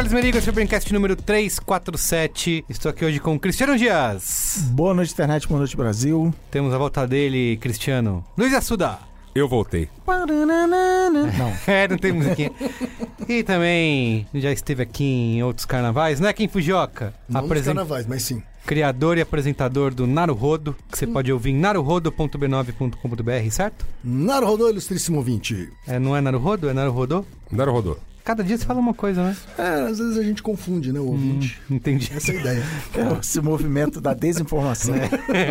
Carlos Merigo, esse é o Braincast número 347. Estou aqui hoje com o Cristiano Dias. Boa noite, internet, boa noite, Brasil. Temos a volta dele, Cristiano. Luiz Assuda. Eu voltei. Não, É, não tem musiquinha. e também já esteve aqui em outros carnavais, né, Kim Fujioka? Não Apresen- carnavais, mas sim. Criador e apresentador do Naruhodo, que você pode ouvir em naruhodo.b9.com.br, certo? Naruhodô, ilustríssimo ouvinte. É, não é Naruhodo, é Naruhodo? Daru rodou. Cada dia você fala uma coisa, né? É, às vezes a gente confunde, né, o ouvinte. Entendi. Essa é a ideia. esse movimento da desinformação.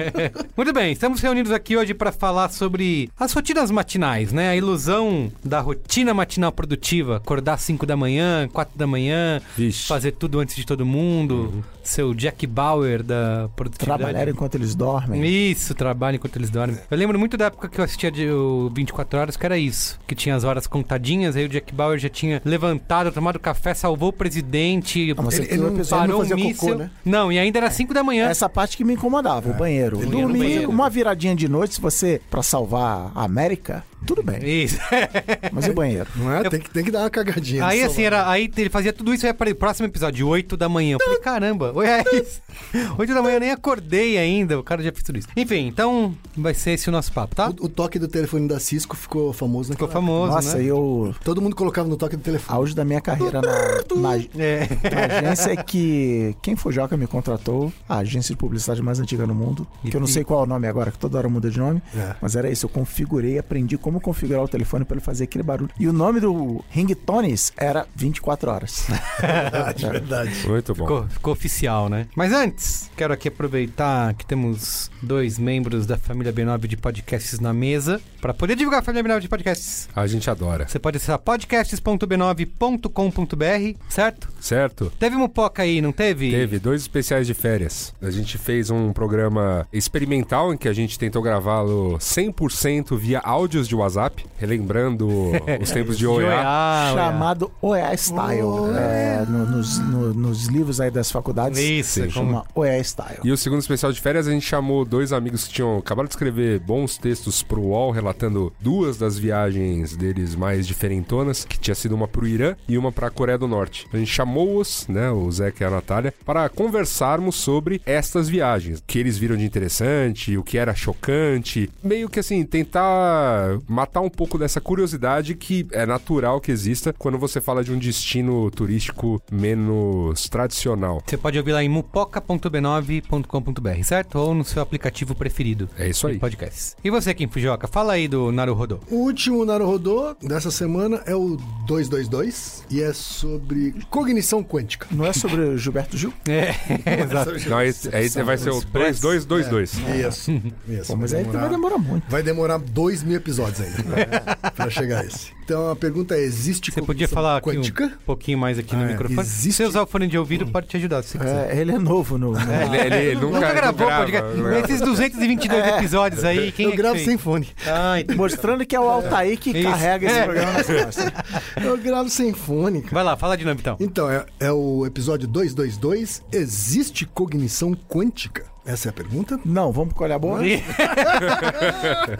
Muito bem, estamos reunidos aqui hoje para falar sobre as rotinas matinais, né? A ilusão da rotina matinal produtiva. Acordar às 5 da manhã, 4 da manhã, Vixe. fazer tudo antes de todo mundo. Ser o Jack Bauer da produtividade. Trabalhar enquanto eles dormem. Isso, trabalho enquanto eles dormem. Eu lembro muito da época que eu assistia de o 24 horas, que era isso. Que tinha as horas contadinhas, aí o Jack Bauer já tinha levantado, tomado café, salvou o presidente, Ah, mas Ele- ele não- episódio parou não um fazia míssil. cocô, né? Não, e ainda era 5 da manhã. Essa parte que me incomodava, o banheiro. Ele Dormir, banheiro. uma viradinha de noite, se você, pra salvar a América, tudo bem. Isso. Mas e o banheiro? Não é? Tem que, tem que dar uma cagadinha. Aí de assim, era, aí ele fazia tudo isso aí para o próximo episódio, 8 da manhã. Eu falei, caramba, oi, é isso. 8 da manhã eu nem acordei ainda, o cara já fez tudo isso. Enfim, então vai ser esse o nosso papo, tá? O, o toque do telefone da Cisco ficou famoso Ficou naquela famoso, Nossa, né? eu. Todo mundo colocava no toque do telefone. Auge da minha carreira na, na, É. na agência é que quem foi Joca me contratou, a agência de publicidade mais antiga no mundo, que eu não sei qual é o nome agora, que toda hora muda de nome, É. mas era isso, eu configurei, aprendi como configurar o telefone para ele fazer aquele barulho. E o nome do ringtones era 24 horas. Verdade, verdade. Muito bom. Ficou, ficou oficial, né? Mas antes, quero aqui aproveitar que temos dois membros da família B9 de podcasts na mesa para poder divulgar a família B9 de podcasts. A gente adora. Você pode acessar podcasts.b9.com.br, certo? Certo? Teve Mupoca aí, não teve? Teve dois especiais de férias. A gente fez um programa experimental em que a gente tentou gravá-lo 100% via áudios de WhatsApp, relembrando os tempos de OEA. OEA, chamado OEA Style. É, no- nos, no- nos livros aí das faculdades, Isso, Sim. como- chama OEA Style. E o segundo especial de férias a gente chamou dois amigos que tinham acabado de escrever bons textos pro UOL, relatando duas das viagens deles mais diferentonas, que tinha sido uma pro Irã e uma pra Coreia do Norte. A gente chamou-os, né, o Zeca e a Natália, para conversarmos sobre estas viagens. O que eles viram de interessante, o que era chocante. Meio que assim, tentar matar um pouco dessa curiosidade que é natural que exista quando você fala de um destino turístico menos tradicional. Você pode ouvir lá em mupoca.b9.com.br, certo? Ou no seu aplicativo preferido. É isso aí. de Podcast. E você, Kim Fujioka, fala aí do Naruhodo. O último Naruhodô dessa semana é o 222 e é sobre cognição quântica. Não é sobre o Gilberto Gil? É, exato. Não, aí, aí vai ser o Expresso. 2222. Isso. Isso. Pô, mas vai aí demorar- vai demorar muito. Vai demorar dois mil episódios ainda pra, pra chegar a esse. Então a pergunta é: existe Você podia cognição falar aqui quântica? um pouquinho mais aqui no Ah, é. microfone. Existe- Se usar o fone de ouvido, pode te ajudar, se. É, ele é novo no. no- Ele, ele- ele nunca, Nunca gravou grava, grava. Esses 222 episódios aí, quem Eu é gravo sem fone. Ah. Mostrando que é o Altair que Isso. carrega esse É. programa nas costas. Eu gravo sem fone, cara. Vai lá, fala de novo então. Então, é, é o episódio 222. Existe cognição quântica? Essa é a pergunta? Não, vamos com olhar boa?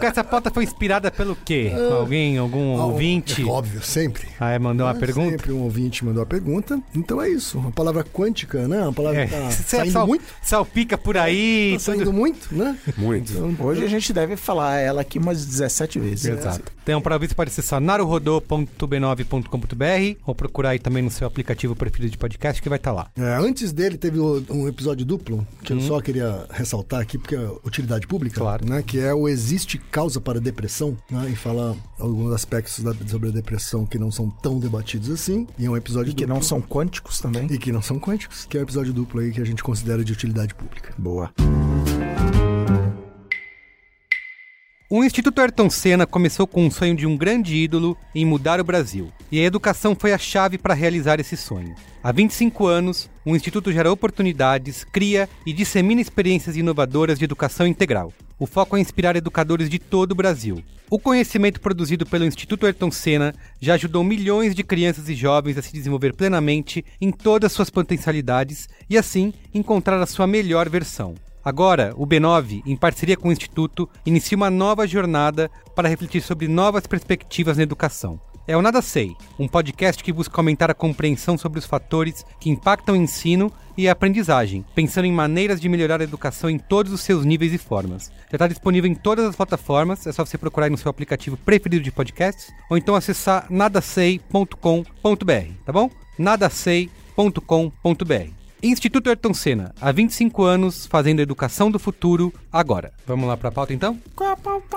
Essa pauta foi inspirada pelo quê? Alguém, algum Ah, ouvinte? É óbvio, sempre. Ah, é, mandou uma É, pergunta? Sempre um ouvinte mandou a pergunta. Então é isso. A palavra quântica, né? Uma palavra É. que tá Você saindo sal- muito. salpica por aí. Tá saindo tudo- muito, né? Muito. Hoje a gente deve falar ela aqui umas 17 vezes. Exato. Então, para ouvir, você pode acessar naruhodô.b9.com.br ou procurar aí também no seu aplicativo preferido de podcast que vai estar lá. É, antes dele teve um episódio duplo que eu só queria ressaltar aqui porque é utilidade pública, Uhum. Claro. né? Que é o existe causa para depressão, né? E fala alguns aspectos da- sobre a depressão que não são tão debatidos assim. E é um episódio E que duplo. não são quânticos também. e que não são quânticos, que é um episódio duplo aí que a gente considera de utilidade pública. Boa. O Instituto Ayrton Senna começou com um sonho de um grande ídolo em mudar o Brasil, e a educação foi a chave para realizar esse sonho. Há 25 anos, o Instituto gera oportunidades, cria e dissemina experiências inovadoras de educação integral. O foco é inspirar educadores de todo o Brasil. O conhecimento produzido pelo Instituto Ayrton Senna já ajudou milhões de crianças e jovens a se desenvolver plenamente em todas suas potencialidades e, assim, encontrar a sua melhor versão. Agora, o B9, em parceria com o Instituto, inicia uma nova jornada para refletir sobre novas perspectivas na educação. É o Nada Sei, um podcast que busca aumentar a compreensão sobre os fatores que impactam o ensino e a aprendizagem, pensando em maneiras de melhorar a educação em todos os seus níveis e formas. Já está disponível em todas as plataformas, é só você procurar no seu aplicativo preferido de podcasts ou então acessar nadasei.com.br, tá bom? nadasei.com.br. Instituto Ayrton Senna, há 25 anos fazendo a educação do futuro agora. Vamos lá para a pauta então? Qual a pauta?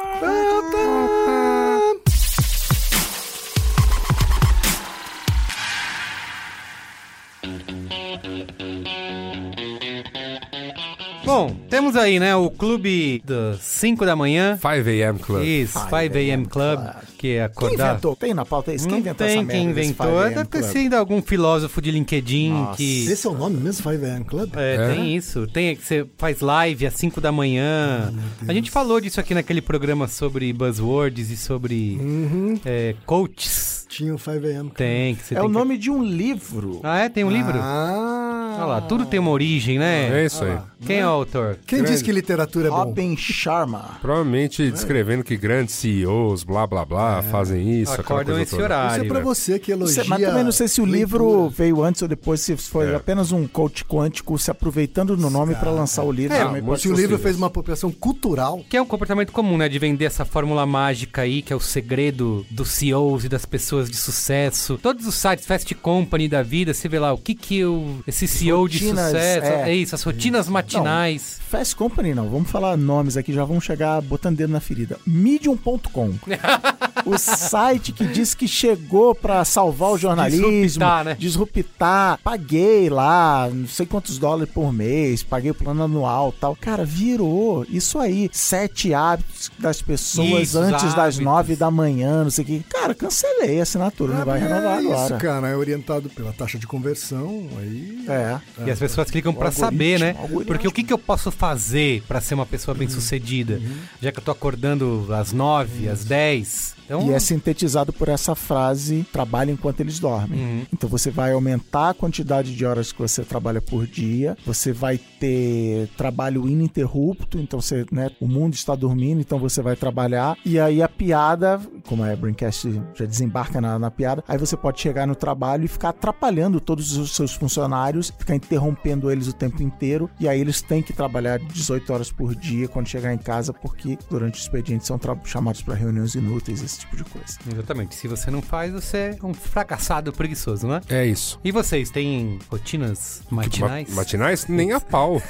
Bom, temos aí, né, o clube das 5 da manhã. 5 a.m. Club. Isso, 5 a.m. Club, que é Quem acordar. inventou? Tem na pauta isso? Quem inventou tem essa quem merda desse inventou. 5 AM Deve ter sido algum filósofo de LinkedIn Nossa. que. Esse é o nome mesmo, 5 AM Club? É, É? tem isso. Tem que você faz live às 5 da manhã. a gente falou disso aqui naquele programa sobre buzzwords e sobre Uhum. é, coaches. Tinha o 5 AM. Tem, que você É tem o que- nome de um livro. Ah, é? Tem um livro? Ah. Olha lá, tudo tem uma origem, né? É isso aí. Quem é o autor? Quem Grande. disse que literatura é bom? Robin Sharma. Provavelmente descrevendo que grandes CEOs, blá blá blá, fazem isso, Acordam esse toda. horário. Isso é pra né? você que elogia. Mas também não sei se o livro leitura. veio antes ou depois, se foi É. apenas um coach quântico se aproveitando do nome para lançar o livro. É, pode Se o livro fez uma apropriação cultural, Que é um comportamento comum, né? De vender essa fórmula mágica aí, que é o segredo dos CEOs e das pessoas de sucesso. Todos os sites Fast Company da vida, você vê lá o que que o, esse CEO de rotinas, sucesso... É. é. isso, as rotinas matinais. Fast Company não, vamos falar nomes aqui, já vamos chegar botando dedo na ferida. Medium.com. o site que diz que chegou pra salvar o jornalismo, Disruptar, né? disruptar. Paguei lá, não sei quantos dólares por mês, paguei o plano anual tal. Cara, virou isso aí. Sete hábitos das pessoas Isso, antes das hábitos. nove da manhã, não sei o que. Cara, cancelei a assinatura, não vai renovar é isso, agora. cara. É orientado pela taxa de conversão. Aí. É. E as pessoas clicam pra algoritmo, saber, né? Porque o que, que eu posso fazer pra ser uma pessoa bem sucedida? Já que eu tô acordando às nove, às dez. Então, E é sintetizado por essa frase: trabalhe enquanto eles dormem. Uhum. Então você vai aumentar a quantidade de horas que você trabalha por dia, você vai ter trabalho ininterrupto, então você, né, o mundo está dormindo, então você vai trabalhar. E aí a piada, como é Braincast já desembarca na, na piada, aí você pode chegar no trabalho e ficar atrapalhando todos os seus funcionários, ficar interrompendo eles o tempo inteiro, e aí eles têm que trabalhar 18 horas por dia quando chegar em casa, porque durante o expediente são chamados para reuniões inúteis, esse tipo de coisa. Exatamente. Se você não faz, você é um fracassado preguiçoso, não é? É isso. E vocês, têm rotinas matinais? Ma- matinais? Nem a pau.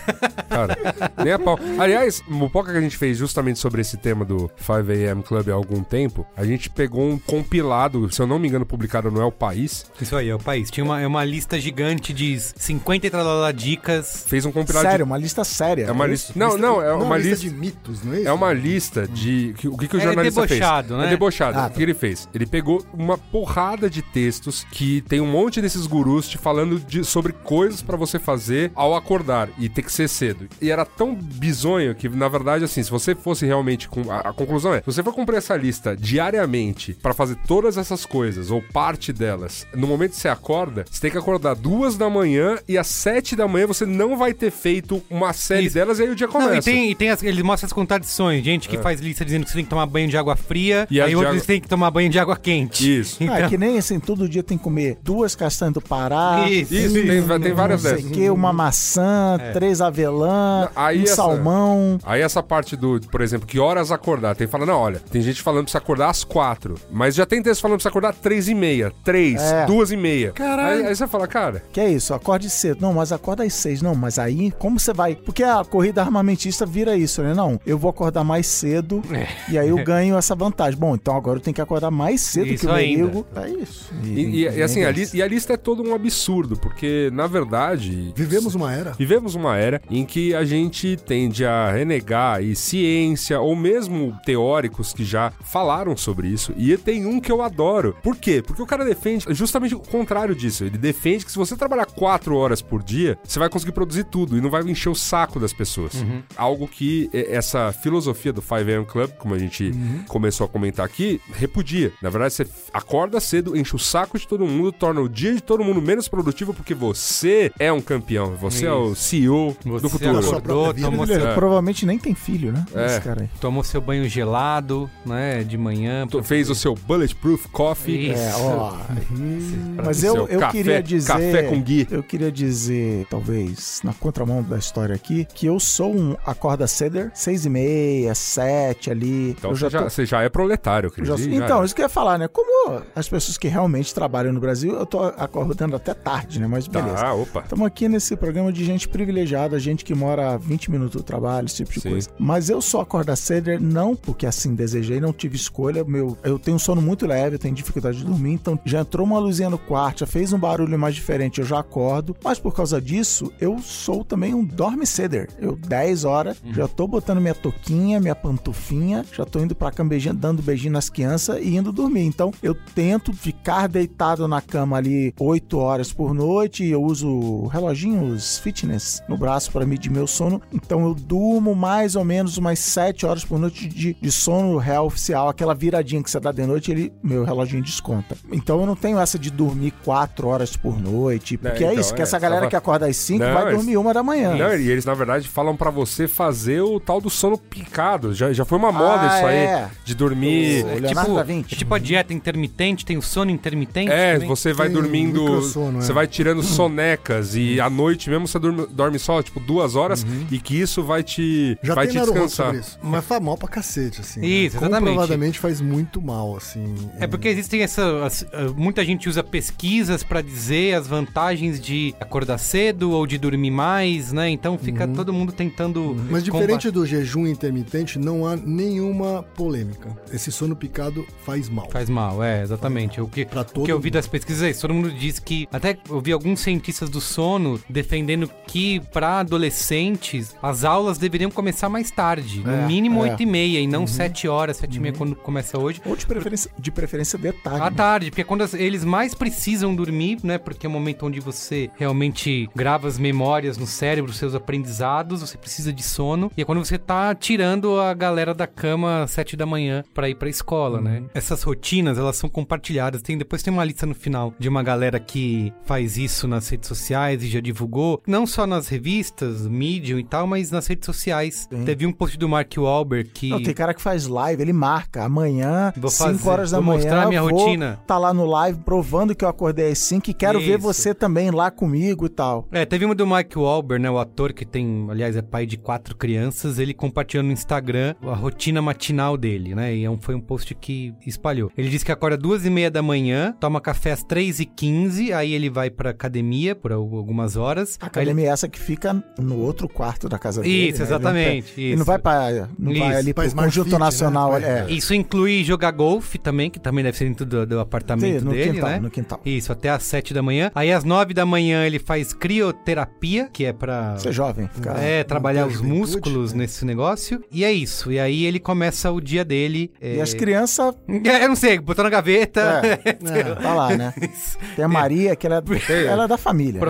Cara, nem a pau. Aliás, o Mopoca que a gente fez justamente sobre esse tema do 5 AM Club há algum tempo, a gente pegou um compilado, se eu não me engano, publicado no El País. Isso aí, é o país. Tinha uma, é uma lista gigante de 50 e tralala dicas. Fez um compilado Sério, de... uma lista séria. É uma né? lista. Não, não, é uma lista. de mitos, não é isso? É uma lista de. que- O que, que o É jornalista debochado, fez? né? É debochado. Ah, o que ele fez? Ele pegou uma porrada de textos que tem um monte desses gurus te falando de- sobre coisas pra você fazer ao acordar e ter que ser cedo. E era tão bizonho que, na verdade, assim, se você fosse realmente. Com, a, a conclusão é: se você for cumprir essa lista diariamente pra fazer todas essas coisas, ou parte delas, no momento que você acorda, você tem que acordar duas da manhã e às sete da manhã você não vai ter feito uma série Isso. delas e aí o dia começa. Não, e tem, e tem as, ele mostra as contradições. Gente que faz lista dizendo que você tem que tomar banho de água fria, E aí de outros água- têm que tomar banho de água quente. Isso. Ah, Então, é que nem assim, todo dia tem que comer duas castanhas do Pará. Isso, Isso, tem, tem várias não sei dessas. o que, uma maçã, três avelã, Aí um essa- salmão. Aí essa parte do, por exemplo, que horas acordar, tem que falar, não, olha, tem gente falando pra você acordar às quatro, mas já tem texto falando pra você acordar às três e meia, três, É. duas e meia. Caralho. Aí, aí você fala, cara, Que é isso, acorde cedo. Não, mas acorda às seis. Não, mas aí, como você vai? Porque a corrida armamentista vira isso, né? Não, eu vou acordar mais cedo É. e aí eu ganho essa vantagem. Bom, então agora eu tenho que acordar mais cedo Isso que o ainda. Merigo. É isso. E, e- e assim, a, li- e a lista é todo um absurdo, porque, na verdade. Vivemos uma era. Vivemos uma era em que a gente tende a renegar aí ciência ou mesmo teóricos que já falaram sobre isso. E tem um que eu adoro. Por quê? Porque o cara defende justamente o contrário disso. Ele defende que se você trabalhar quatro horas por dia, você vai conseguir produzir tudo e não vai encher o saco das pessoas. Algo que é, essa filosofia do 5am Club, como a gente começou a comentar aqui, repudia. Na verdade, você acorda cedo, enche o saco de todo mundo, torna o dia de todo mundo menos produtivo porque você é um campeão. Você é o Isso. CEO Você do futuro. acordou, tomou, seu, provavelmente nem tem filho, né? É. Esse cara aí. tomou seu banho gelado, né? De manhã. Tu Fez o seu Bulletproof Coffee. Isso. É, ó. Pra Mas eu, eu café- queria dizer. café com gui. Eu queria dizer, talvez, na contramão da história aqui, que eu sou um acorda ceder, seis e meia, sete ali. Então eu você, já, tô- você já é proletário, já então, é. isso que eu ia falar, né? Como as pessoas que realmente trabalham no Brasil, eu tô acordando até tarde, né? Mas beleza. Tá, opa. Estamos aqui nesse programa de gente privilegiada, gente que mora a 20 minutos do trabalho, esse tipo de Sim. coisa. Mas eu só acordo ceder não porque assim desejei, não tive escolha. Meu, eu tenho um sono muito leve, eu tenho dificuldade de dormir, então já entrou uma luzinha no quarto, já fez um barulho mais diferente, eu já acordo. Mas por causa disso, eu sou também um dorme ceder. Eu 10 horas, já tô botando minha toquinha, minha pantufinha, já tô indo pra cama beijinho, dando beijinho nas crianças e indo dormir. Então eu tento ficar deitado na cama ali 8 horas por noite. Eu uso reloginhos fitness no braço para medir meu sono. Então eu durmo mais ou menos umas 7 horas por noite de, de sono real oficial. Aquela viradinha que você dá de noite, ele, meu reloginho desconta. Então eu não tenho essa de dormir 4 horas por noite. Porque é, então, isso, que é, essa galera que acorda às 5 Não, vai dormir uma da manhã. Não, e eles, na verdade, falam pra você fazer o tal do sono picado. Já, já foi uma moda Ah, isso aí. é. De dormir. O É Leonardo tipo, da Vinci. é tipo a dieta intermitente, tem o sono intermitente. É, também. você vai Tem dormindo. Você é. vai tirando sonecas e à noite mesmo você dorme, dorme só, tipo, duas horas e que isso vai te. Já vai tem te descansar. sobre isso. Mas faz mal pra cacete, assim. né? Isso, exatamente. Comprovadamente faz muito mal, assim. É porque existem essa. as- muita gente usa pesquisas pra dizer as vantagens de acordar cedo ou de dormir mais, né? Então fica Uhum. todo mundo tentando. Mas diferente do jejum intermitente, não há nenhuma polêmica. Esse sono picado faz mal. Faz mal, é, exatamente. O que, Pra o todo que eu vi mundo. das pesquisas é isso. Todo mundo diz que. Até eu vi alguns cientistas do sono defendendo que pra adolescentes as aulas deveriam começar mais tarde. No É, mínimo é. 8 e meia e não 7 horas, 7 e meia quando começa hoje. Ou de preferência, de preferência de tarde. À né? tarde, porque é quando as- eles mais precisam dormir, né? Porque é o momento onde você realmente grava as memórias no cérebro, os seus aprendizados, você precisa de sono. E é quando você tá tirando a galera da cama às sete da manhã pra ir pra escola, né? Essas rotinas, elas são compartilhadas. Tem, depois tem uma lista no final de uma galera que faz isso nas redes sociais e já divulgou. Não só nas revistas, Medium e tal, mas nas redes sociais. Sim. Teve um post do Mark Wahlberg que... Não, tem cara que faz live, ele marca. Amanhã, Vou 5 fazer, horas da vou manhã. mostrar minha vou rotina. Tá lá no live provando que eu acordei às 5 e quero ver Isso. você também lá comigo e tal. É, teve uma do Mike Wahlberg, né? O ator que tem, aliás, é pai de quatro crianças. Ele compartilhou no Instagram a rotina matinal dele, né? E é um- foi um post que espalhou. Ele disse que acorda duas e meia da manhã, toma café às três e quinze, aí ele vai pra academia por al- algumas horas. A academia é essa que fica no outro quarto da casa dele. Isso, né? exatamente, Ele isso. não vai pra. Não Isso. vai ali Pra pro Smart conjunto Fit, né? nacional. Vai- é. Isso inclui jogar golfe também, que também deve ser dentro do, do apartamento Sim, no dele, quintal, né? no quintal. Isso, até às sete da manhã. Aí às nove da manhã ele faz crioterapia, que é pra... Você é jovem, fica. É, trabalhar os músculos né? nesse negócio. E é isso. E aí ele começa o dia dele. E é... as crianças. É, eu não sei, botou na gaveta. É, tá lá, né? Tem a Maria, que ela é, ela é da família.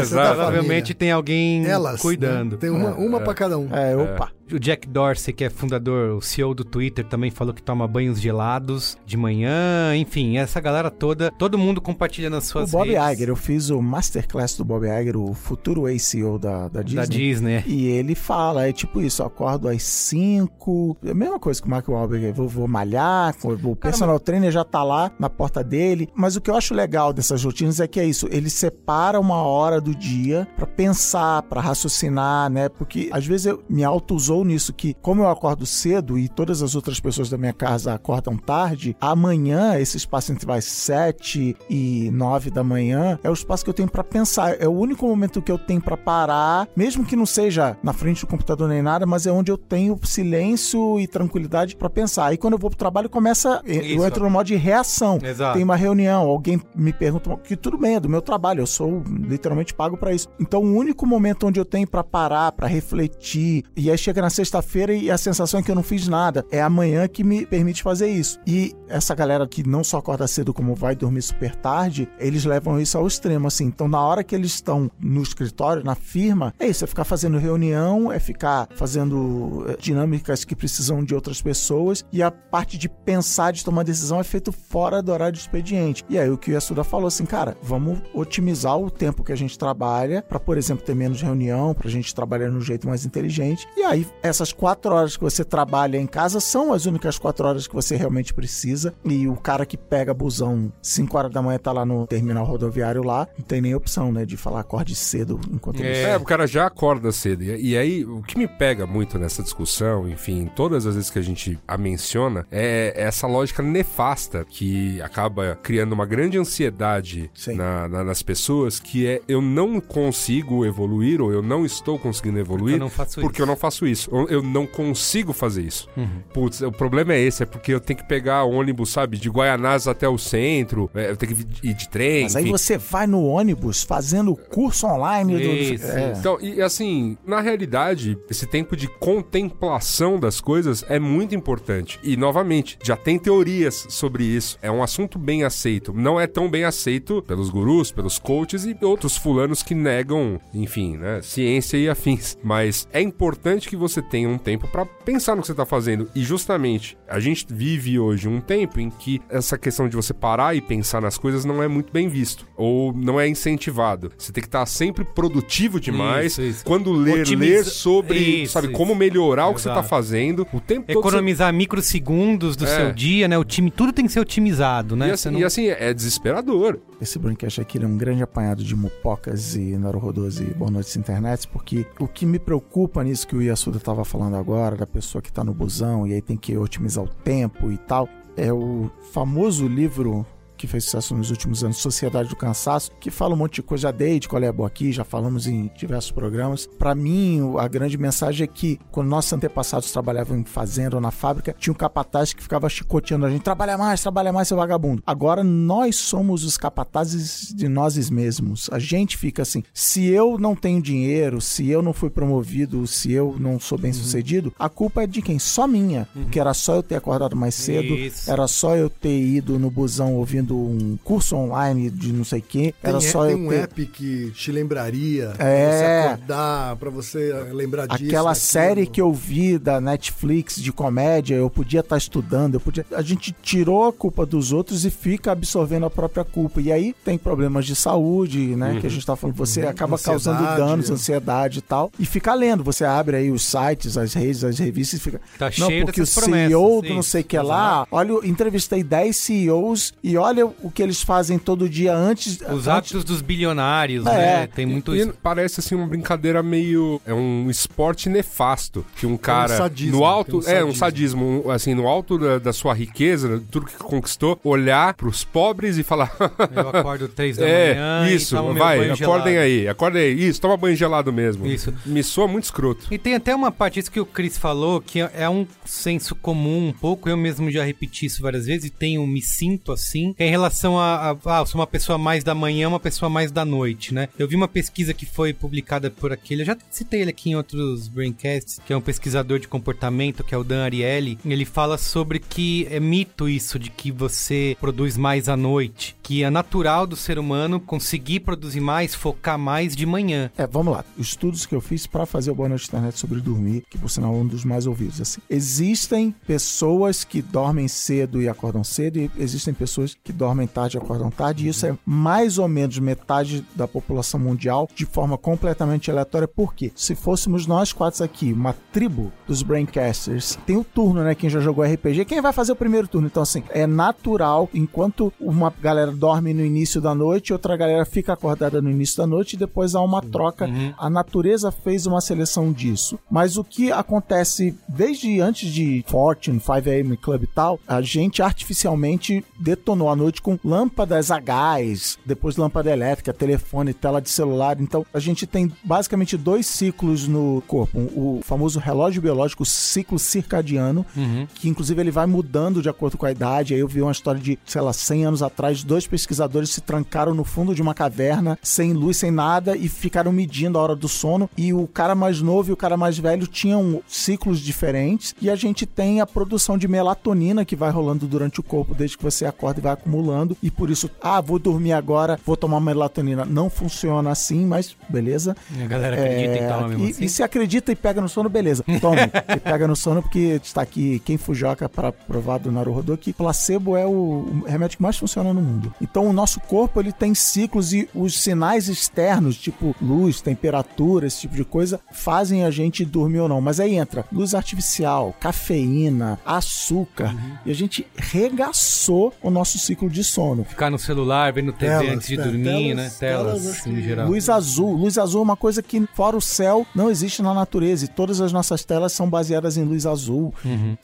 Essa da Provavelmente tem alguém. Elas. cuidando. né? Tem uma, uma pra cada um. É, opa. O Jack Dorsey, que é fundador, o CEO do Twitter, também falou que toma banhos gelados de manhã. Enfim, essa galera toda, todo mundo compartilha nas O suas Bob redes. Iger, eu fiz o masterclass do Bob Iger, o futuro ACO da, da Disney. Da Disney. E ele fala, é tipo isso, eu acordo às 5, é a mesma coisa que o Mark Wahlberg, vou, vou malhar, o personal trainer já tá lá na porta dele, mas o que eu acho legal dessas rotinas é que é isso, ele separa uma hora do dia pra pensar, pra raciocinar, né, porque às vezes eu me auto-usou nisso, que como eu acordo cedo e todas as outras pessoas da minha casa acordam tarde, amanhã, esse espaço entre vai 7 e 9 da manhã, é o espaço que eu tenho para pensar. É o único momento que eu tenho para parar, mesmo que não seja na frente do computador nem nada, mas é onde eu tenho silêncio e tranquilidade para pensar. Aí quando eu vou pro trabalho, começa. Eu Isso. entro no modo de reação. Exato. Tem uma reunião, alguém me pergunta, que tudo bem, é do meu trabalho, eu sou literalmente pago para isso. Então, o único momento onde eu tenho para parar, para refletir, e aí chega na sexta-feira e a sensação é que eu não fiz nada, é amanhã que me permite fazer isso. E essa galera que não só acorda cedo, como vai dormir super tarde, eles levam isso ao extremo, assim. Então, na hora que eles estão no escritório, na firma, é isso, é ficar fazendo reunião, é ficar fazendo eh, dinâmicas que precisam de outras pessoas, e a parte de pensar, de tomar decisão é feito fora do horário de expediente. E aí o que o Yasuda falou assim, cara, vamos otimizar o tempo que a gente trabalha para, por exemplo, ter menos reunião, pra gente trabalhar de um jeito mais inteligente. E aí essas quatro horas que você trabalha em casa são as únicas quatro horas que você realmente precisa. E o cara que pega busão 5 horas da manhã tá lá no terminal rodoviário lá, não tem nem opção, né, de falar acorde cedo enquanto ele É, o cara já acorda cedo. E, e aí, o que me pega muito nessa discussão, enfim, todas as vezes que a gente a menciona, é essa lógica nefasta que acaba criando uma grande ansiedade na- na- nas pessoas, que é eu não consigo evoluir, ou eu não estou conseguindo evoluir, eu não faço porque isso. eu não faço isso. Ou eu não consigo fazer isso. Uhum. Putz, o problema é esse, é porque eu tenho que pegar ônibus, sabe, de Guaianazes até o centro, é, eu tenho que ir de trem, Mas aí enfim. você vai no ônibus fazendo o curso online do. Isso, é. Então, e assim, na realidade, esse tempo de contemplação das coisas é muito importante. E, novamente, já tem teorias sobre isso. É um assunto bem aceito. Não é tão bem aceito pelos gurus, pelos coaches e outros fulanos que negam, enfim, né, ciência e afins. Mas é importante que você tenha um tempo pra pensar no que você tá fazendo. E, justamente, a gente vive hoje um tempo em que essa questão de você parar e pensar nas coisas não é muito bem visto. Ou não é incentivado. Você tem que estar sempre produtivo demais. Isso, isso. Quando ler, Otimiza- ler sobre, Isso, sabe, como melhorar o que você tá Exato. fazendo. O tempo todo. você- Economizar microsegundos do É. seu dia, né? O time, tudo tem que ser otimizado, né? E Você assim, não- e assim, é desesperador. Esse Braincast aqui é um grande apanhado de mupocas e naruhodos e boa noites internet, porque o que me preocupa nisso que o Yasuda estava falando agora, da pessoa que está no busão e aí tem que otimizar o tempo e tal, é o famoso livro que fez sucesso nos últimos anos, Sociedade do Cansaço, que fala um monte de coisa, já dei de qual é a boa aqui, já falamos em diversos programas. Para mim, a grande mensagem é que quando nossos antepassados trabalhavam em fazenda ou na fábrica, tinha um capataz que ficava chicoteando a gente, trabalha mais, trabalha mais, seu vagabundo. Agora nós somos os capatazes de nós mesmos. A gente fica assim, se eu não tenho dinheiro, se eu não fui promovido, se eu não sou bem sucedido, a culpa é de quem? Só minha. Porque era só eu ter acordado mais cedo, Isso. era só eu ter ido no busão ouvindo um curso online de não sei o quê, Tem, era é- só tem eu um ter... app que te lembraria pra É. você acordar, pra você lembrar disso. Aquela daquilo. série que eu vi da Netflix de comédia, eu podia estar estudando, eu podia. A gente tirou a culpa dos outros e fica absorvendo a própria culpa. E aí tem problemas de saúde, né? Que a gente tá falando. Você acaba causando Uhum. Ansiedade, danos, é. ansiedade e tal. E fica lendo. Você abre aí os sites, as redes, as revistas e fica. Tá não, cheio porque o promessas, CEO do não sei o que lá. Olha, eu entrevistei 10 CEOs e olha o que eles fazem todo dia antes. Os antes- hábitos dos bilionários, É. né? Tem muito E isso. parece assim uma brincadeira meio. É um esporte nefasto. Que um cara. sadismo, no alto. um é, um sadismo. um, assim, no alto da, da sua riqueza, tudo que conquistou, olhar pros pobres e falar. Eu acordo três da é, manhã isso, e vai, banho acordem gelado. aí, acordem aí. Isso, toma banho gelado mesmo. Isso. Me soa muito escroto. E tem até uma parte, isso que o Chris falou, que é um senso comum um pouco, eu mesmo já repeti isso várias vezes e tenho, me sinto assim, é em relação a, a ah, eu sou uma pessoa mais da manhã, uma pessoa mais da noite, né? Eu vi uma pesquisa que foi publicada por aquele, eu já citei ele aqui em outros Braincasts, que é um pesquisador de comportamento, que é o Dan Ariely, ele fala sobre que é mito isso de que você produz mais à noite, que é natural do ser humano conseguir produzir mais, focar mais de manhã. É, vamos lá. Os estudos que eu fiz para fazer o Boa Noite Internet sobre dormir, que por sinal é um dos mais ouvidos, assim. Existem pessoas que dormem cedo e acordam cedo e existem pessoas que que dormem tarde e acordam tarde, e isso é mais ou menos metade da população mundial de forma completamente aleatória. Por quê? Se fôssemos nós quatro aqui, uma tribo dos Braincasters, tem o turno, né? Quem já jogou RPG, quem vai fazer o primeiro turno? Então, assim, é natural, enquanto uma galera dorme no início da noite, outra galera fica acordada no início da noite e depois há uma troca. A natureza fez uma seleção disso. Mas o que acontece desde antes de Fortune, 5am Club e tal, a gente artificialmente detonou a noite com lâmpadas a gás, depois lâmpada elétrica, telefone, tela de celular. Então a gente tem basicamente dois ciclos no corpo: o famoso relógio biológico, o ciclo circadiano, que inclusive ele vai mudando de acordo com a idade. Aí eu vi uma história de, sei lá, 100 anos atrás, dois pesquisadores se trancaram no fundo de uma caverna, sem luz, sem nada, e ficaram medindo a hora do sono. E o cara mais novo e o cara mais velho tinham ciclos diferentes. E a gente tem a produção de melatonina que vai rolando durante o corpo desde que você acorda e vai acumulando. E por isso, ah, vou dormir agora, vou tomar melatonina. Não funciona assim, mas beleza. A galera acredita É, e toma mesmo e, assim. e se acredita e pega no sono, beleza. Tome. e pega no sono porque está aqui quem Fujoca para provar do Naruhodo que placebo é o, remédio que mais funciona no mundo. Então o nosso corpo ele tem ciclos e os sinais externos, tipo luz, temperatura, esse tipo de coisa, fazem a gente dormir ou não. Mas aí entra luz artificial, cafeína, açúcar e a gente regaçou o nosso ciclo de sono. Ficar no celular, vendo TV Telas, antes de é, dormir, telas- né? telas, Telas, em geral. Luz azul. Luz azul é uma coisa que, fora o céu, não existe na natureza. E todas as nossas telas são baseadas em luz azul.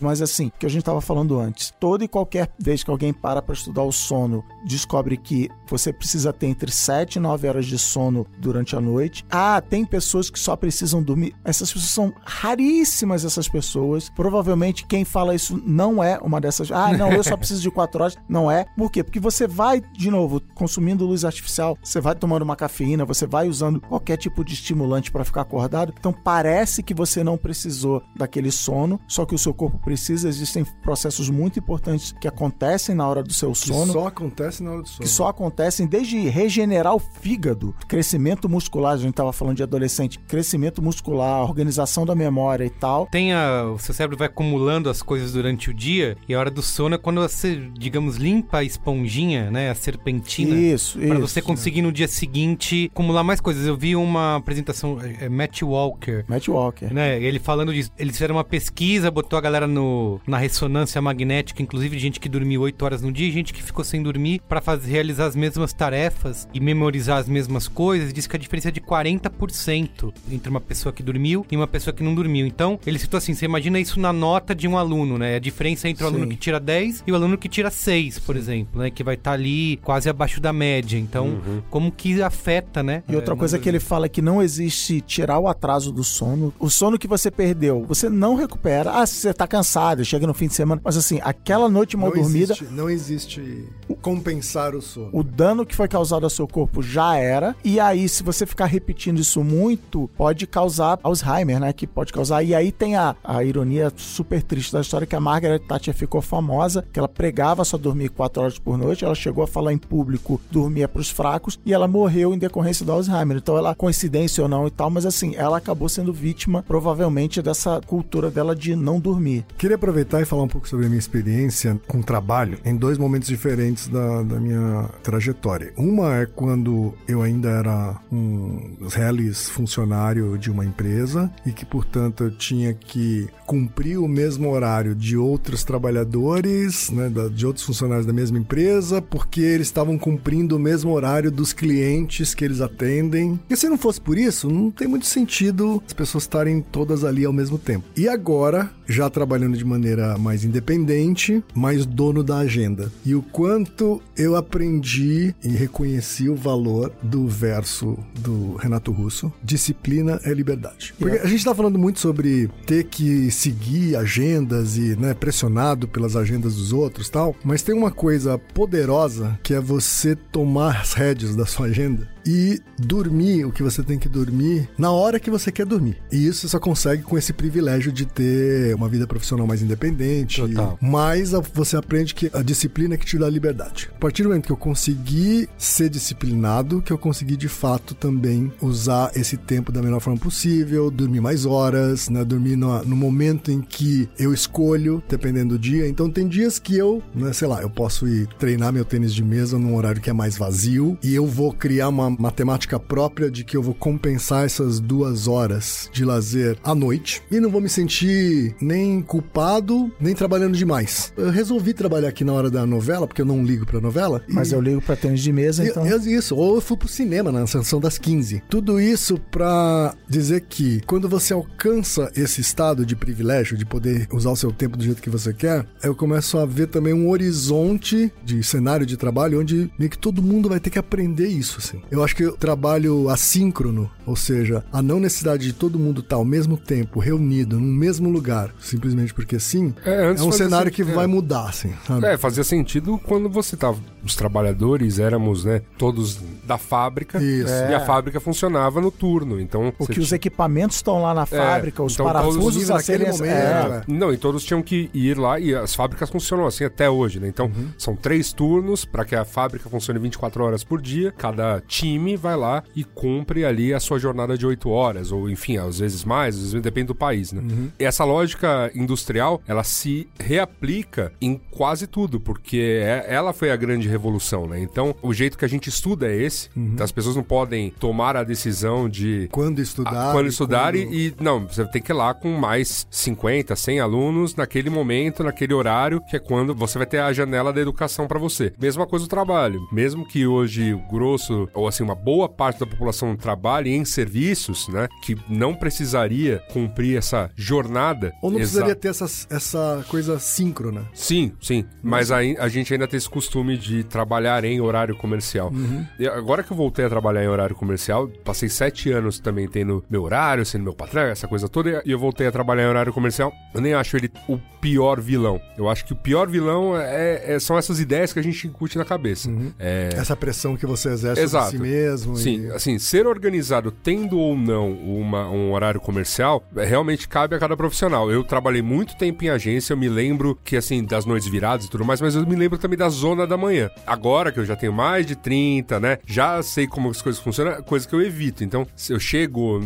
Mas assim, que a gente estava falando antes, toda e qualquer vez que alguém para para estudar o sono, descobre que você precisa ter entre 7 e 9 horas de sono durante a noite. Ah, tem pessoas que só precisam dormir. Essas pessoas são raríssimas, essas pessoas. Provavelmente quem fala isso não é uma dessas. Ah, não, eu só preciso de 4 horas. Não é. Por quê? Porque você vai, de novo, consumindo luz artificial, você vai tomando uma cafeína, você vai usando qualquer tipo de estimulante para ficar acordado. Então parece que você não precisou daquele sono, só que o seu corpo precisa. Existem processos muito importantes que acontecem na hora do seu Que sono só acontece na hora do sono. que só acontecem desde regenerar o fígado, crescimento muscular, a gente estava falando de adolescente, crescimento muscular, organização da memória e tal. Tem a, o seu cérebro vai acumulando as coisas durante o dia e a hora do sono é quando você, digamos, limpa a esponjinha, né, a serpentina. Isso, Pra isso. você conseguir no dia seguinte acumular mais coisas. Eu vi uma apresentação, é, é Matt Walker, Matt Walker. né? Ele falando disso. Eles fizeram uma pesquisa, botou a galera no, na ressonância magnética, inclusive gente que dormiu 8 horas no dia e gente que ficou sem dormir pra fazer, realizar as mesmas tarefas e memorizar as mesmas coisas. Diz que a diferença é de 40% entre uma pessoa que dormiu e uma pessoa que não dormiu. Então, ele citou assim: você imagina isso na nota de um aluno, né? A diferença entre o Sim. aluno que tira 10 e o aluno que tira 6, por exemplo, né? Que vai estar ali quase abaixo da média. Então, como que afeta, né? E outra É, coisa não- que ele fala é que não existe tirar o atraso do sono. O sono que você perdeu, você não recupera. Ah, se você tá cansado, chega no fim de semana. Mas assim, aquela noite mal não dormida, existe, não existe compensar o sono. o dano que foi causado ao seu corpo já era. E aí, se você ficar repetindo isso muito, pode causar Alzheimer, né? Que pode causar. E aí tem a, a ironia super triste da história que a Margaret Thatcher ficou famosa, que ela pregava só dormir quatro horas por noite. Ela chegou a falar em público, dormia pros fracos, e ela morreu em decorrência do Alzheimer. Então, ela, coincidência ou não e tal, mas assim, ela acabou sendo vítima, provavelmente, dessa cultura dela de não dormir. Queria aproveitar e falar um pouco sobre a minha experiência com trabalho em dois momentos diferentes da, da minha trajetória. Uma é quando eu ainda era um reles funcionário de uma empresa e que, portanto, eu tinha que cumprir o mesmo horário de outros trabalhadores, né, de outros funcionários da mesma empresa, porque eles estavam cumprindo o mesmo horário dos clientes que eles atendem. E se não fosse por isso, não tem muito sentido as pessoas estarem todas ali ao mesmo tempo. E agora, já trabalhando de maneira mais independente, mais dono da agenda. E o quanto eu aprendi e reconheci o valor do verso do Renato Russo: disciplina é liberdade. Porque a gente tá falando muito sobre ter que seguir agendas e, né, pressionado pelas agendas dos outros tal, mas tem uma coisa poderosa que é você tomar as rédeas da sua agenda e dormir o que você tem que dormir na hora que você quer dormir. E isso você só consegue com esse privilégio de ter uma vida profissional mais independente. Total. Mas você aprende que a disciplina é que te dá liberdade. A partir do momento que eu consegui ser disciplinado, que eu consegui de fato também usar esse tempo da melhor forma possível, dormir mais horas, né? Dormir no, no momento em que eu escolho, dependendo do dia. Então tem dias que eu, né, sei lá, eu posso ir treinar meu tênis de mesa num horário que é mais vazio e eu vou criar uma matemática própria de que eu vou compensar essas duas horas de lazer à noite e não vou me sentir nem culpado, nem trabalhando demais. Eu resolvi trabalhar aqui na hora da novela, porque eu não ligo pra novela. Mas e... eu ligo pra tênis de mesa, e, então. Isso, ou eu fui pro cinema na sessão das 15. Tudo isso pra dizer que quando você alcança esse estado de privilégio, de poder usar o seu tempo do jeito que você quer, eu começo a ver também um horizonte de cenário de trabalho onde meio que todo mundo vai ter que aprender isso, assim. Eu acho que o trabalho assíncrono, ou seja, a não necessidade de todo mundo estar ao mesmo tempo reunido num mesmo lugar, simplesmente porque sim, é, é um cenário que é. vai mudar, assim, sabe? É, fazia sentido quando você tava, os trabalhadores éramos, né, todos da fábrica Isso. e a fábrica funcionava no turno, então... Porque os equipamentos estão lá na é, fábrica, os então parafusos a serem... Momento, é. Não, e todos tinham que ir lá e as fábricas funcionam assim até hoje, né? Então, uhum. são três turnos para que a fábrica funcione 24 horas por dia, cada time vai lá e cumpre ali a sua jornada de 8 horas, ou enfim, às vezes mais, às vezes depende do país, né? Uhum. E essa lógica industrial, ela se reaplica em quase tudo, porque é, ela foi a grande revolução, né? Então, o jeito que a gente estuda é esse. Uhum. Então, as pessoas não podem tomar a decisão de... Quando estudar. A, quando estudar quando... E, e, Não, você tem que ir lá com mais 50, 100 alunos naquele momento, naquele horário, que é quando você vai ter a janela da educação para você. Mesma coisa o trabalho. Mesmo que hoje o grosso, ou assim, uma boa parte da população trabalhe em serviços, né? Que não precisaria cumprir essa jornada. Ou não precisaria ter essa, essa coisa síncrona. Sim, sim. Mas a, a gente ainda tem esse costume de trabalhar em horário comercial. Uhum. E agora que eu voltei a trabalhar em horário comercial, passei sete anos também tendo meu horário, sendo meu patrão, essa coisa toda, e eu voltei a trabalhar em horário comercial. Eu nem acho ele o pior vilão. Eu acho que o pior vilão é, é são essas ideias que a gente incute na cabeça. Uhum. É... Essa pressão que você exerce Exato. si mesmo. Sim, e... assim, ser organizado tendo ou não uma, um horário comercial é, realmente cabe a cada profissional. Eu trabalhei muito tempo em agência, eu me lembro que, assim, das noites viradas e tudo mais, mas eu me lembro também da zona da manhã. Agora que eu já tenho mais de 30, né, já sei como as coisas funcionam, coisa que eu evito. Então, se eu chego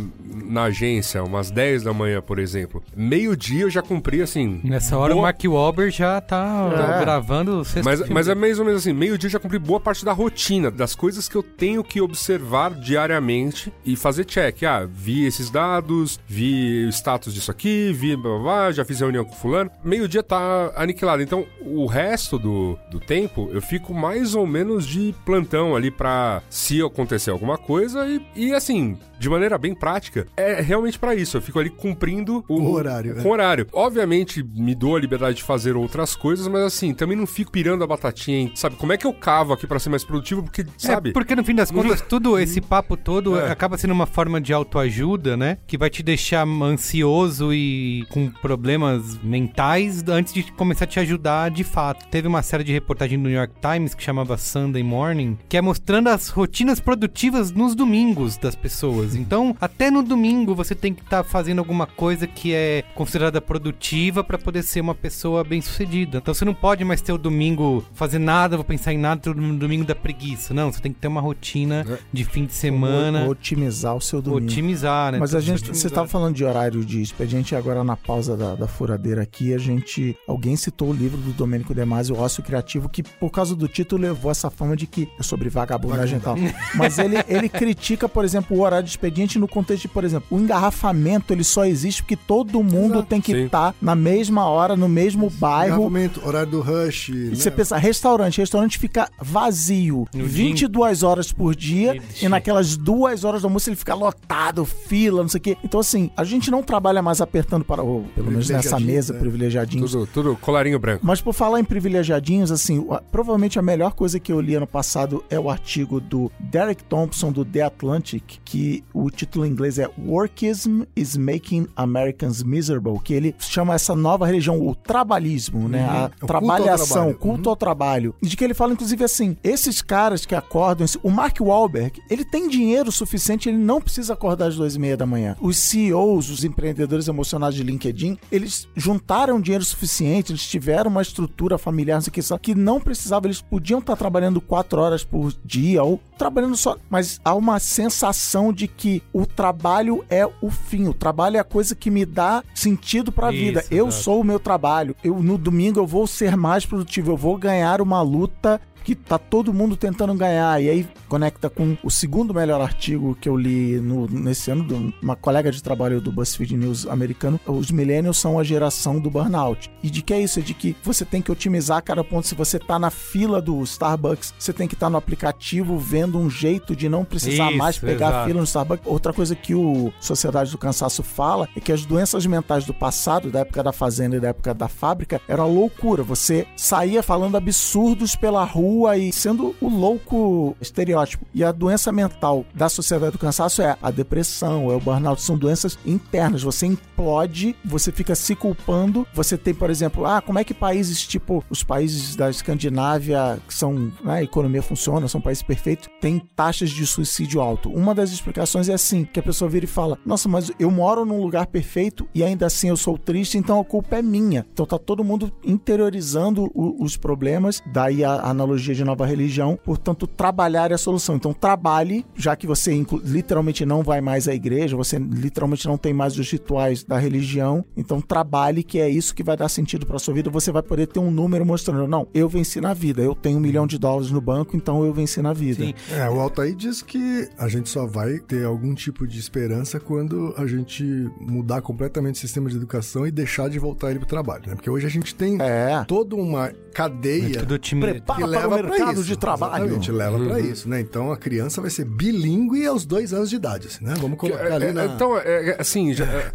na agência umas 10 da manhã, por exemplo, meio-dia eu já cumpri, assim... Nessa hora boa... o Mark Wahlberg já tá é. gravando o sexto mas, mas é mais ou menos assim, meio-dia já cumpri boa parte da rotina, das coisas que eu tenho que observar diariamente e fazer check. Ah, vi esses dados, vi o status disso aqui, vi blá, blá, blá já fiz reunião com fulano. Meio-dia tá aniquilado. Então, o resto do, do tempo, eu fico mais ou menos de plantão ali para se acontecer alguma coisa e, e assim, de maneira bem prática, é realmente para isso. Eu fico ali cumprindo o, o horário. Com é. horário. Obviamente, me dou a liberdade de fazer outras coisas, mas assim, também não fico pirando a batatinha em, sabe, como é que eu cavo aqui para ser mais produtivo, porque, é, sabe? É, porque no fim das contas, tudo esse papo todo é. acaba sendo uma forma de autoajuda, né? Que vai te deixar ansioso e com problemas mentais antes de começar a te ajudar de fato. Teve uma série de reportagem no New York Times que chamava Sunday Morning, que é mostrando as rotinas produtivas nos domingos das pessoas. Então, até no domingo você tem que estar tá fazendo alguma coisa que é considerada produtiva para poder ser uma pessoa bem-sucedida. Então, você não pode mais ter o domingo fazer nada, vou pensar em nada, no domingo da preguiça. Não, você tem que ter uma rotina é. de fim de semana. Otimizar o seu domingo. Otimizar, né? Mas a gente, otimizar. você estava falando de horário de expediente, agora na pausa da, da furadeira aqui, a gente, alguém citou o livro do Domênico De Masi, O Ócio Criativo, que por causa do título levou essa fama de que é sobre vagabundagem e tal. Mas ele, ele critica, por exemplo, o horário de expediente no contexto de, por exemplo, o engarrafamento ele só existe porque todo mundo Exato, tem que estar tá na mesma hora, no mesmo bairro. Engarrafamento, horário do rush. Né? Você pensa, restaurante, restaurante fica vazio no 22 dia. horas por dia e naquelas duas horas do almoço ele fica lotado, fila, não sei o quê. Então, assim, a gente não trabalha mais apertando para o, pelo menos nessa mesa, né? privilegiadinhos. Tudo, tudo colarinho branco. Mas por falar em privilegiadinhos, assim, provavelmente a melhor coisa que eu li ano passado é o artigo do Derek Thompson do The Atlantic, que o título título em inglês é Workism is Making Americans Miserable, que ele chama essa nova religião o trabalhismo, né? Uhum. A trabalhação, culto, ao trabalho. Culto uhum. ao trabalho. E de que ele fala, inclusive, assim, esses caras que acordam, o Mark Wahlberg, ele tem dinheiro suficiente, ele não precisa acordar às duas e meia da manhã. Os CEOs, os empreendedores emocionais de LinkedIn, eles juntaram dinheiro suficiente, eles tiveram uma estrutura familiar, não sei o que, que não precisava, eles podiam estar trabalhando quatro horas por dia ou trabalhando só, mas há uma sensação de que o trabalho é o fim, o trabalho é a coisa que me dá sentido para a vida. Eu sou o meu trabalho. Eu no domingo eu vou ser mais produtivo, eu vou ganhar uma luta que tá todo mundo tentando ganhar. E aí conecta com o segundo melhor artigo que eu li no, nesse ano, de uma colega de trabalho do BuzzFeed News americano. Os millennials são a geração do burnout. E de que é isso? É de que você tem que otimizar cada ponto. Se você tá na fila do Starbucks, você tem que estar tá no aplicativo vendo um jeito de não precisar isso, mais pegar exato. a fila no Starbucks. Outra coisa que o Sociedade do Cansaço fala é que as doenças mentais do passado, da época da fazenda e da época da fábrica, era loucura. Você saía falando absurdos pela rua rua e sendo o louco estereótipo. E a doença mental da sociedade do cansaço é a depressão, é o burnout, são doenças internas. Você implode, você fica se culpando. Você tem, por exemplo, ah, como é que países tipo os países da Escandinávia, que são, né, a economia funciona, são países perfeitos, têm taxas de suicídio alto. Uma das explicações é assim, que a pessoa vira e fala: "Nossa, mas eu moro num lugar perfeito e ainda assim eu sou triste, então a culpa é minha". Então tá todo mundo interiorizando o, os problemas, daí a analogia teologia de nova religião, portanto, trabalhar é a solução. Então, trabalhe, já que você literalmente não vai mais à igreja, você literalmente não tem mais os rituais da religião, então trabalhe, que é isso que vai dar sentido para sua vida. Você vai poder ter um número mostrando, não, eu venci na vida, eu tenho um milhão de dólares no banco, então eu venci na vida. Sim. É, o Altair diz que a gente só vai ter algum tipo de esperança quando a gente mudar completamente o sistema de educação e deixar de voltar ele pro trabalho, né? Porque hoje a gente tem é. toda uma cadeia tudo time que leva mercado isso, de trabalho. Exatamente, leva uhum. para isso, né? Então a criança vai ser bilíngue aos dois anos de idade, assim, né? Vamos colocar é, ali é, na... Então, é, é assim, já, é,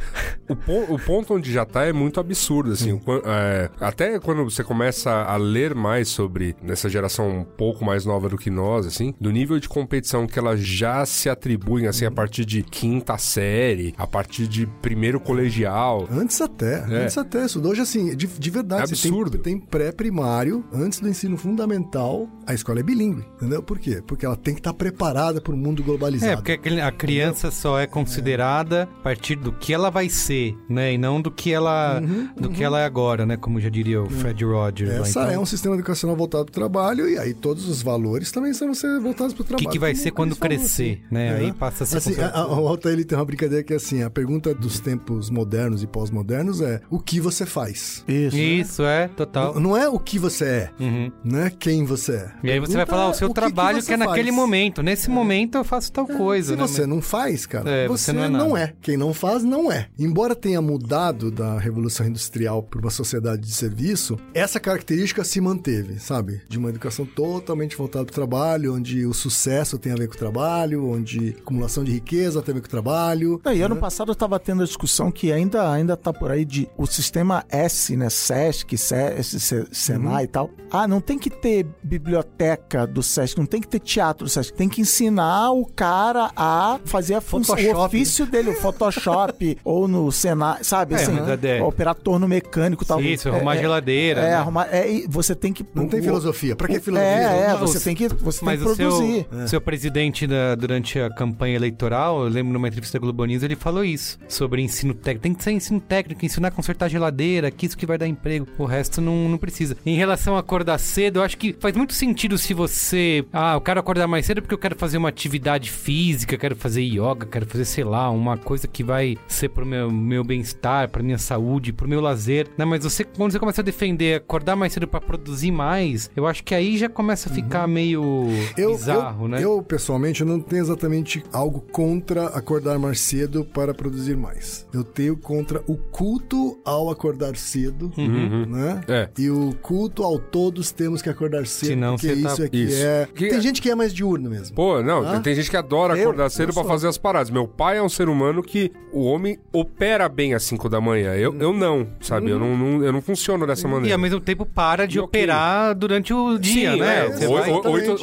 o, ponto, o, ponto onde já tá é muito absurdo, assim. até quando você começa a ler mais sobre essa geração um pouco mais nova do que nós, assim, do nível de competição que elas já se atribuem, assim, a partir de quinta série, a partir de primeiro colegial. Antes até, antes até. Isso hoje, assim, de, de verdade. É absurdo. tem, tem pré-primário, antes do ensino fundamental a escola é bilíngue, entendeu? Por quê? Porque ela tem que estar preparada para o mundo globalizado. É, porque a criança entendeu? só é considerada a partir do que ela vai ser, né? E não do que ela, uhum, do uhum. que ela é agora, né? Como já diria o Fred Rogers. Essa lá, então... é um sistema educacional voltado para o trabalho e aí todos os valores também são voltados para o trabalho. O que, que vai ser quando crescer, assim. né? É. Aí passa a ser... Assim, a, a, o Alta, ele tem uma brincadeira que é assim, a pergunta dos tempos modernos e pós-modernos é o que você faz? Isso. Isso, né? é, total. Não, não, é o que você é, uhum. né? Quem você é. E aí você vai falar o seu o trabalho que, que, é naquele momento. Nesse é. momento eu faço tal é. coisa. Se né? você não faz, cara, é, você, você não, é não, é Quem não faz, não é. Embora tenha mudado da Revolução Industrial para uma sociedade de serviço, essa característica se manteve, sabe? De uma educação totalmente voltada para o trabalho, onde o sucesso tem a ver com o trabalho, onde acumulação de riqueza tem a ver com o trabalho. e né? ano passado eu estava tendo a discussão que ainda, ainda tá por aí de o sistema S, né? SESC, SESC, Senai uhum. e tal. Ah, não tem que ter biblioteca do SESC, não tem que ter teatro do SESC, tem que ensinar o cara a fazer a função, o ofício dele, o Photoshop, ou no Senai, sabe? É, assim, é, operar torno mecânico e tal. Isso, arrumar é, geladeira. É, né? arrumar. É, você tem que. Não o, tem filosofia. Pra que filosofia? É, é você tem que, você mas tem que produzir. Seu, seu presidente da, durante a campanha eleitoral, eu lembro numa entrevista da Globo News, ele falou isso sobre ensino técnico. Tem que ser ensino técnico, ensinar a consertar geladeira, que isso que vai dar emprego. O resto não, não precisa. Em relação a acordar cedo, eu acho que faz muito sentido se você. Ah, eu quero acordar mais cedo porque eu quero fazer uma atividade física, quero fazer yoga, quero fazer, sei lá, uma coisa que vai ser pro meu, meu bem-estar, pra minha saúde, pro meu lazer. Né? Mas você, quando você começa a defender acordar mais cedo para produzir mais, eu acho que aí já começa a ficar uhum. meio eu, bizarro, eu, né? Eu, pessoalmente, não tenho exatamente algo contra acordar mais cedo para produzir mais. Eu tenho contra o culto ao acordar cedo, uhum. né? É. E o culto ao todos temos que acordar cedo, Senão porque isso tá... é que isso. é... Que... Tem gente que é mais diurno mesmo. Pô, não, ah? tem gente que adora eu, acordar cedo para fazer as paradas. Meu pai é um ser humano que o homem opera bem às 5 da manhã. Eu, eu não, sabe? Eu, não, não, eu não funciono dessa maneira. E ao mesmo tempo para de e operar okay. durante o dia, Sim, né? É,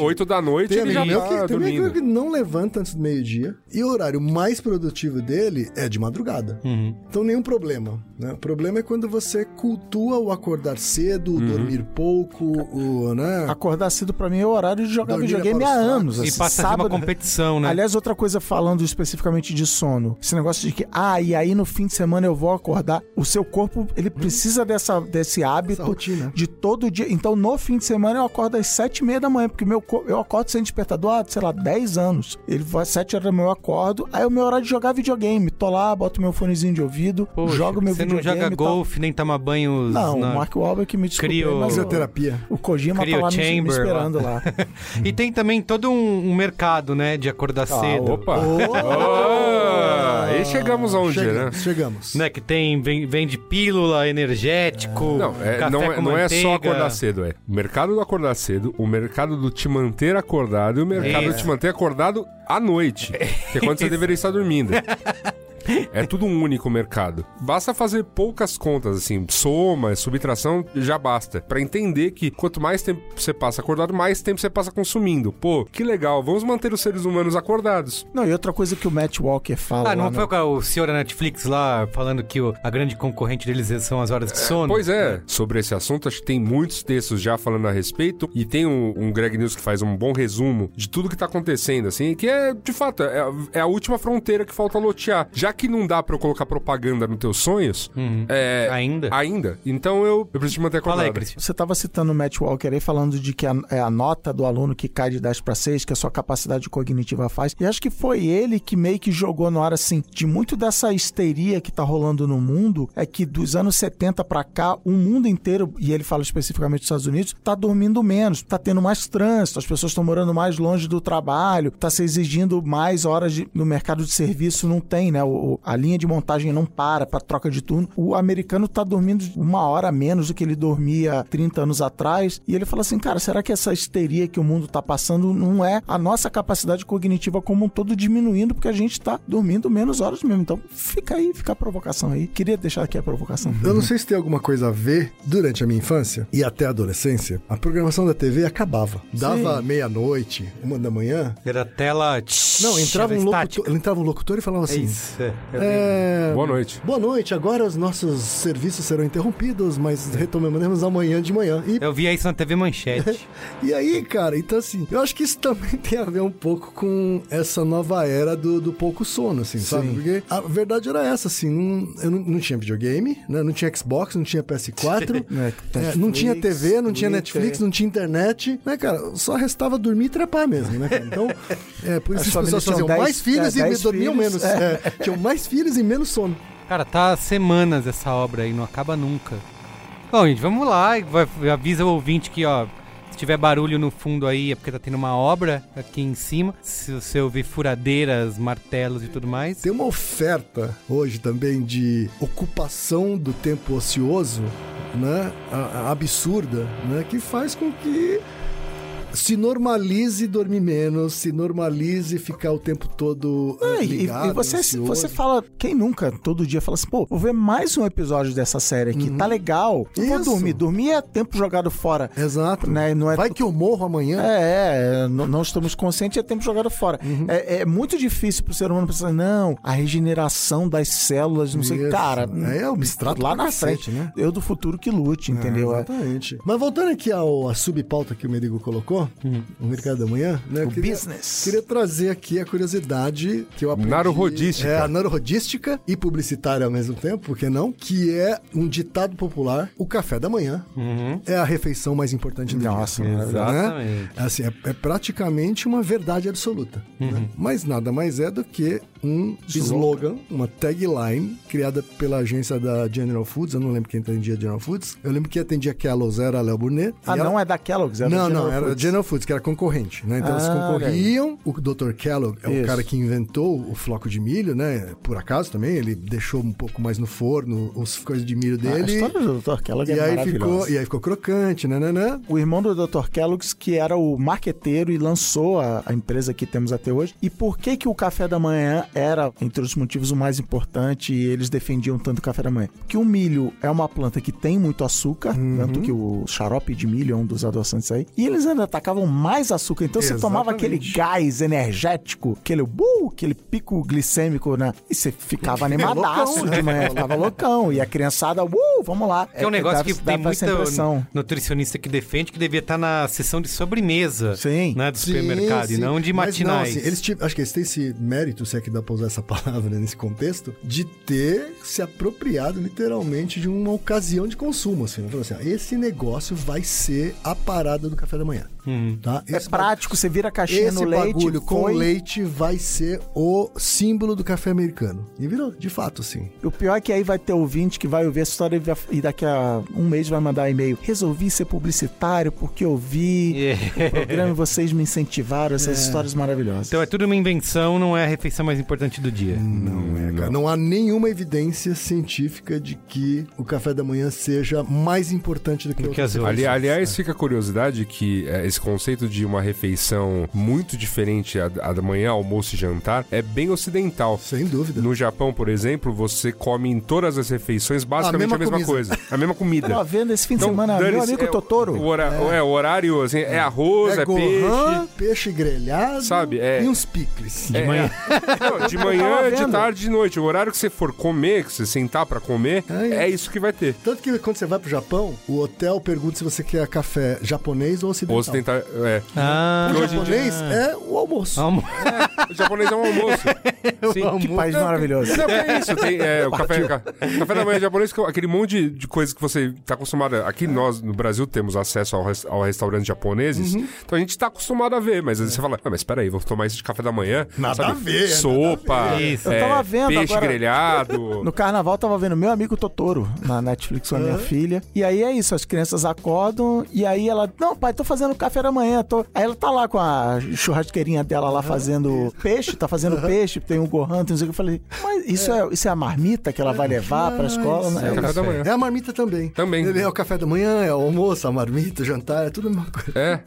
8, da noite tem ele já tá que, dormindo. Tem que não levanta antes do meio-dia. E o horário mais produtivo dele é de madrugada. Uhum. Então nenhum problema. Né? O problema é quando você cultua o acordar cedo, uhum. dormir pouco, o, né? Acordar cedo para mim é o horário de jogar videogame há anos. Assim, e passa sábado, uma competição, né? Aliás, outra coisa falando especificamente de sono. Esse negócio de que, ah, e aí no fim de semana eu vou acordar. O seu corpo, ele precisa dessa, desse hábito de todo dia. Então, no fim de semana eu acordo às sete e meia da manhã, porque meu corpo, eu acordo sem despertador há, sei lá, 10 anos. Ele vai às sete horas da manhã, eu acordo. Aí é o meu horário de jogar videogame tô lá, boto meu fonezinho de ouvido, Poxa, jogo meu Você não videogame joga e tal. golfe, nem toma banhos. Não, na- o Mark Wahlberg que me o, Fisioterapia. o Kojima Crio tá lá me, me esperando lá. E tem também todo um, um mercado, né, de acordar cedo. Opa! Oh! Oh, aí chegamos aonde, né? Chegamos, chegamos. Né, que tem, vem- vende pílula, energético, Não, é, café não, é, com não é só acordar cedo, é. O mercado do acordar cedo, o mercado do te manter acordado e o mercado Isso. do te manter acordado à noite. Que é quando você deveria estar dormindo. É tudo um único mercado. Basta fazer poucas contas, assim, soma, subtração, já basta. Pra entender que quanto mais tempo você passa acordado, mais tempo você passa consumindo. Pô, que legal, vamos manter os seres humanos acordados. Não, e outra coisa que o Matt Walker fala Ah, não foi no- o senhor da Netflix lá falando que o- a grande concorrente deles são as horas de sono? Pois é, sobre esse assunto, acho que tem muitos textos já falando a respeito, e tem um, um Greg News que faz um bom resumo de tudo que tá acontecendo, assim, que é, de fato, é, é a última fronteira que falta lotear. Já que não dá pra eu colocar propaganda nos teus sonhos, é... Ainda? Ainda. Então eu, eu preciso te manter acordado. Fala aí, Cristian. Você estava citando o Matt Walker aí, falando de que a, é a nota do aluno que cai de 10 para 6, que a sua capacidade cognitiva faz. E acho que foi ele que meio que jogou no ar assim, de muito dessa histeria que tá rolando no mundo, é que dos anos 70 para cá, o mundo inteiro, e ele fala especificamente dos Estados Unidos, tá dormindo menos, tá tendo mais trânsito, as pessoas estão morando mais longe do trabalho, tá se exigindo mais horas de- no mercado de serviço, não tem, né? O, o- a linha de montagem não para para troca de turno. O americano tá dormindo uma hora a menos do que ele dormia 30 anos atrás. E ele fala assim, cara, será que essa histeria que o mundo tá passando não é a nossa capacidade cognitiva como um todo diminuindo porque a gente tá dormindo menos horas mesmo? Então fica aí, fica a provocação aí. Queria deixar aqui a provocação. Eu não sei se tem alguma coisa a ver, durante a minha infância e até a adolescência, a programação da TV acabava. Dava meia-noite, uma da manhã. Era tela... Não, entrava um, estática. locutor, entrava um locutor e falava É assim: isso. é. Eu é, Boa noite. Boa noite, agora os nossos serviços serão interrompidos, mas retomaremos amanhã de manhã. E, Eu via isso na TV Manchete. e aí, cara, então assim, eu acho que isso também tem a ver um pouco com essa nova era do, do pouco sono, assim, sabe? Porque a verdade era essa, assim, não, eu não, não tinha videogame, né? Não tinha Xbox, não tinha PS4, É, é, não tinha Netflix, TV, não tinha. Netflix, não tinha internet, né, cara? Só restava dormir e trepar mesmo, né, cara? Então, é por isso As que as pessoas faziam 10 mais filhos é, e 10 dormiam filhos, menos. É, tinham mais filhos e menos sono. Cara, tá semanas essa obra aí, não acaba nunca. Bom, gente, vamos lá. vai- avisa o ouvinte que, ó, se tiver barulho no fundo aí é porque tá tendo uma obra aqui em cima. Se você ouvir furadeiras, martelos e tudo mais. Tem uma oferta hoje também de ocupação do tempo ocioso, né? a- a- absurda, né? Que faz com que se normalize dormir menos, se normalize ficar o tempo todo eh, É, e, ligado, e você, ansioso. você fala, quem nunca, todo dia fala assim, pô, vou ver mais um episódio dessa série aqui, tá legal. Não vou Uhum. Isso. dormir. Dormir é tempo jogado fora. Exato. Né? Não é Vai que eu morro amanhã. É, é, não, não estamos conscientes, é tempo jogado fora. Uhum. É, é muito difícil pro ser humano pensar, não, a regeneração das células, não sei, Isso. cara. É abstrato lá pra na frente, né? Eu do futuro que lute, entendeu? É, É. exatamente. Mas voltando aqui ao a subpauta que o Medigo colocou, o mercado da manhã, né? O queria, business. Queria trazer aqui a curiosidade que eu aprendi. Narodística. É, a narodística e publicitária ao mesmo tempo, por que não? Que é um ditado popular: o café da manhã é a refeição mais importante do Nossa, dia. Exatamente. Né? Assim, é, é praticamente uma verdade absoluta. né? Mas nada mais é do que um slogan, uma tagline criada pela agência da General Foods. Eu não lembro quem atendia General Foods. Eu lembro que atendia Kellogg's era a Léo Burnet. Ah, ela- não é da Kellogg's, é da não, General não, era Foods. Foods, que era concorrente, né? Então eles Ah, concorriam. O Dr. Kellogg é o Isso. cara que inventou o floco de milho, né? Por acaso também, ele deixou um pouco mais no forno os coisas de milho Ah, a dele. história do Dr. Kellogg e, é aí ficou, e aí ficou crocante, né, né, né? O irmão do Dr. Kellogg's, que era o marqueteiro e lançou a, a empresa que temos até hoje. E por que que o café da manhã era, entre os motivos, o mais importante e eles defendiam tanto o café da manhã? Que o milho é uma planta que tem muito açúcar, Uhum. tanto que o xarope de milho é um dos adoçantes aí. E eles ainda atacavam mais açúcar. Então você tomava aquele Exatamente. gás energético, aquele, uh, aquele pico glicêmico, né? E você ficava animadaço loucão, né? de manhã, ficava loucão. E a criançada, uh, vamos lá. É um negócio dá- que dá tem muita impressão. nutricionista que defende que devia estar na sessão de sobremesa Sim. né, do Sim, supermercado e sim. não de Mas matinais. assim, eles tiveram- acho que eles têm esse mérito, se é que dá pra usar essa palavra nesse contexto, de ter se apropriado literalmente de uma ocasião de consumo. Assim, Falou assim, esse negócio vai ser a parada do café da manhã. Tá? É prático, você vira a caixinha Esse no leite. bagulho com foi. leite vai ser o símbolo do café americano. E virou, de fato, sim. O pior é que aí vai ter ouvinte que vai ouvir essa história e daqui a um mês vai mandar e-mail. Resolvi ser publicitário porque eu vi o programa e vocês me incentivaram. Essas histórias maravilhosas. Então é tudo uma invenção, não é a refeição mais importante do dia. Não é, cara. Não há nenhuma evidência científica de que o café da manhã seja mais importante do que, Do que as outras. Ali, aliás, fica a curiosidade que é, esse conceito de uma refeição muito diferente a, a da manhã, almoço e jantar é bem ocidental. Sem dúvida. No Japão, por exemplo, você come em todas as refeições basicamente A a mesma mesma, comida. coisa. A mesma comida. Tava vendo esse fim de Então, semana, meu amigo é, Totoro. O, hora- é, o horário, assim, é arroz, é, é peixe. gohan, peixe grelhado Sabe, é- e uns picles. De É, manhã. Não, de manhã, de tarde, de noite. O horário que você for comer, que você sentar pra comer, É é isso que vai ter. Tanto que quando você vai pro Japão, o hotel pergunta se você quer café japonês ou ocidental. Ou É. Ah, O japonês é o almoço. almo- O japonês é um almoço. Sim. Que país maravilhoso. Não, é isso. Tem, é, o café, ca- café da manhã japonês, que é aquele monte de, de coisa que você tá acostumado. a- Aqui nós, no Brasil, temos acesso ao, res- ao restaurante japoneses. Uhum. Então a gente tá acostumado a ver. Mas aí você fala, ah, mas peraí, vou tomar isso de café da manhã. Nada sabe? a ver, Sopa, nada a ver. Isso. é, Eu tava vendo peixe agora- grelhado. No carnaval tava vendo meu amigo Totoro na Netflix com a minha filha. E aí é isso, as crianças acordam e aí ela, não, pai, tô fazendo café da manhã. Tô... Aí ela tá lá com a churrasqueirinha dela lá fazendo peixe, tá fazendo peixe, tem um gohan, tem não sei o que. Eu falei, mas isso é, isso é a marmita que ela vai levar pra escola? né? É café da manhã. É a marmita também. Também. Ele é o café da manhã, é o almoço, a marmita, o jantar, é tudo a mesma coisa. É.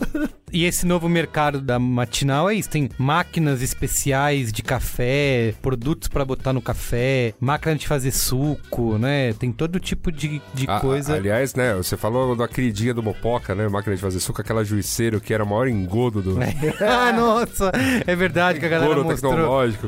E esse novo mercado da matinal é isso. Tem máquinas especiais de café, produtos pra botar no café, máquina de fazer suco, né? Tem todo tipo de, de A- coisa. a- aliás, né, você falou da queridinha do Mopoca, né? Máquina de fazer suco, aquela juiceiro que era o maior engodo do. ah, nossa! É verdade que a galera mostrou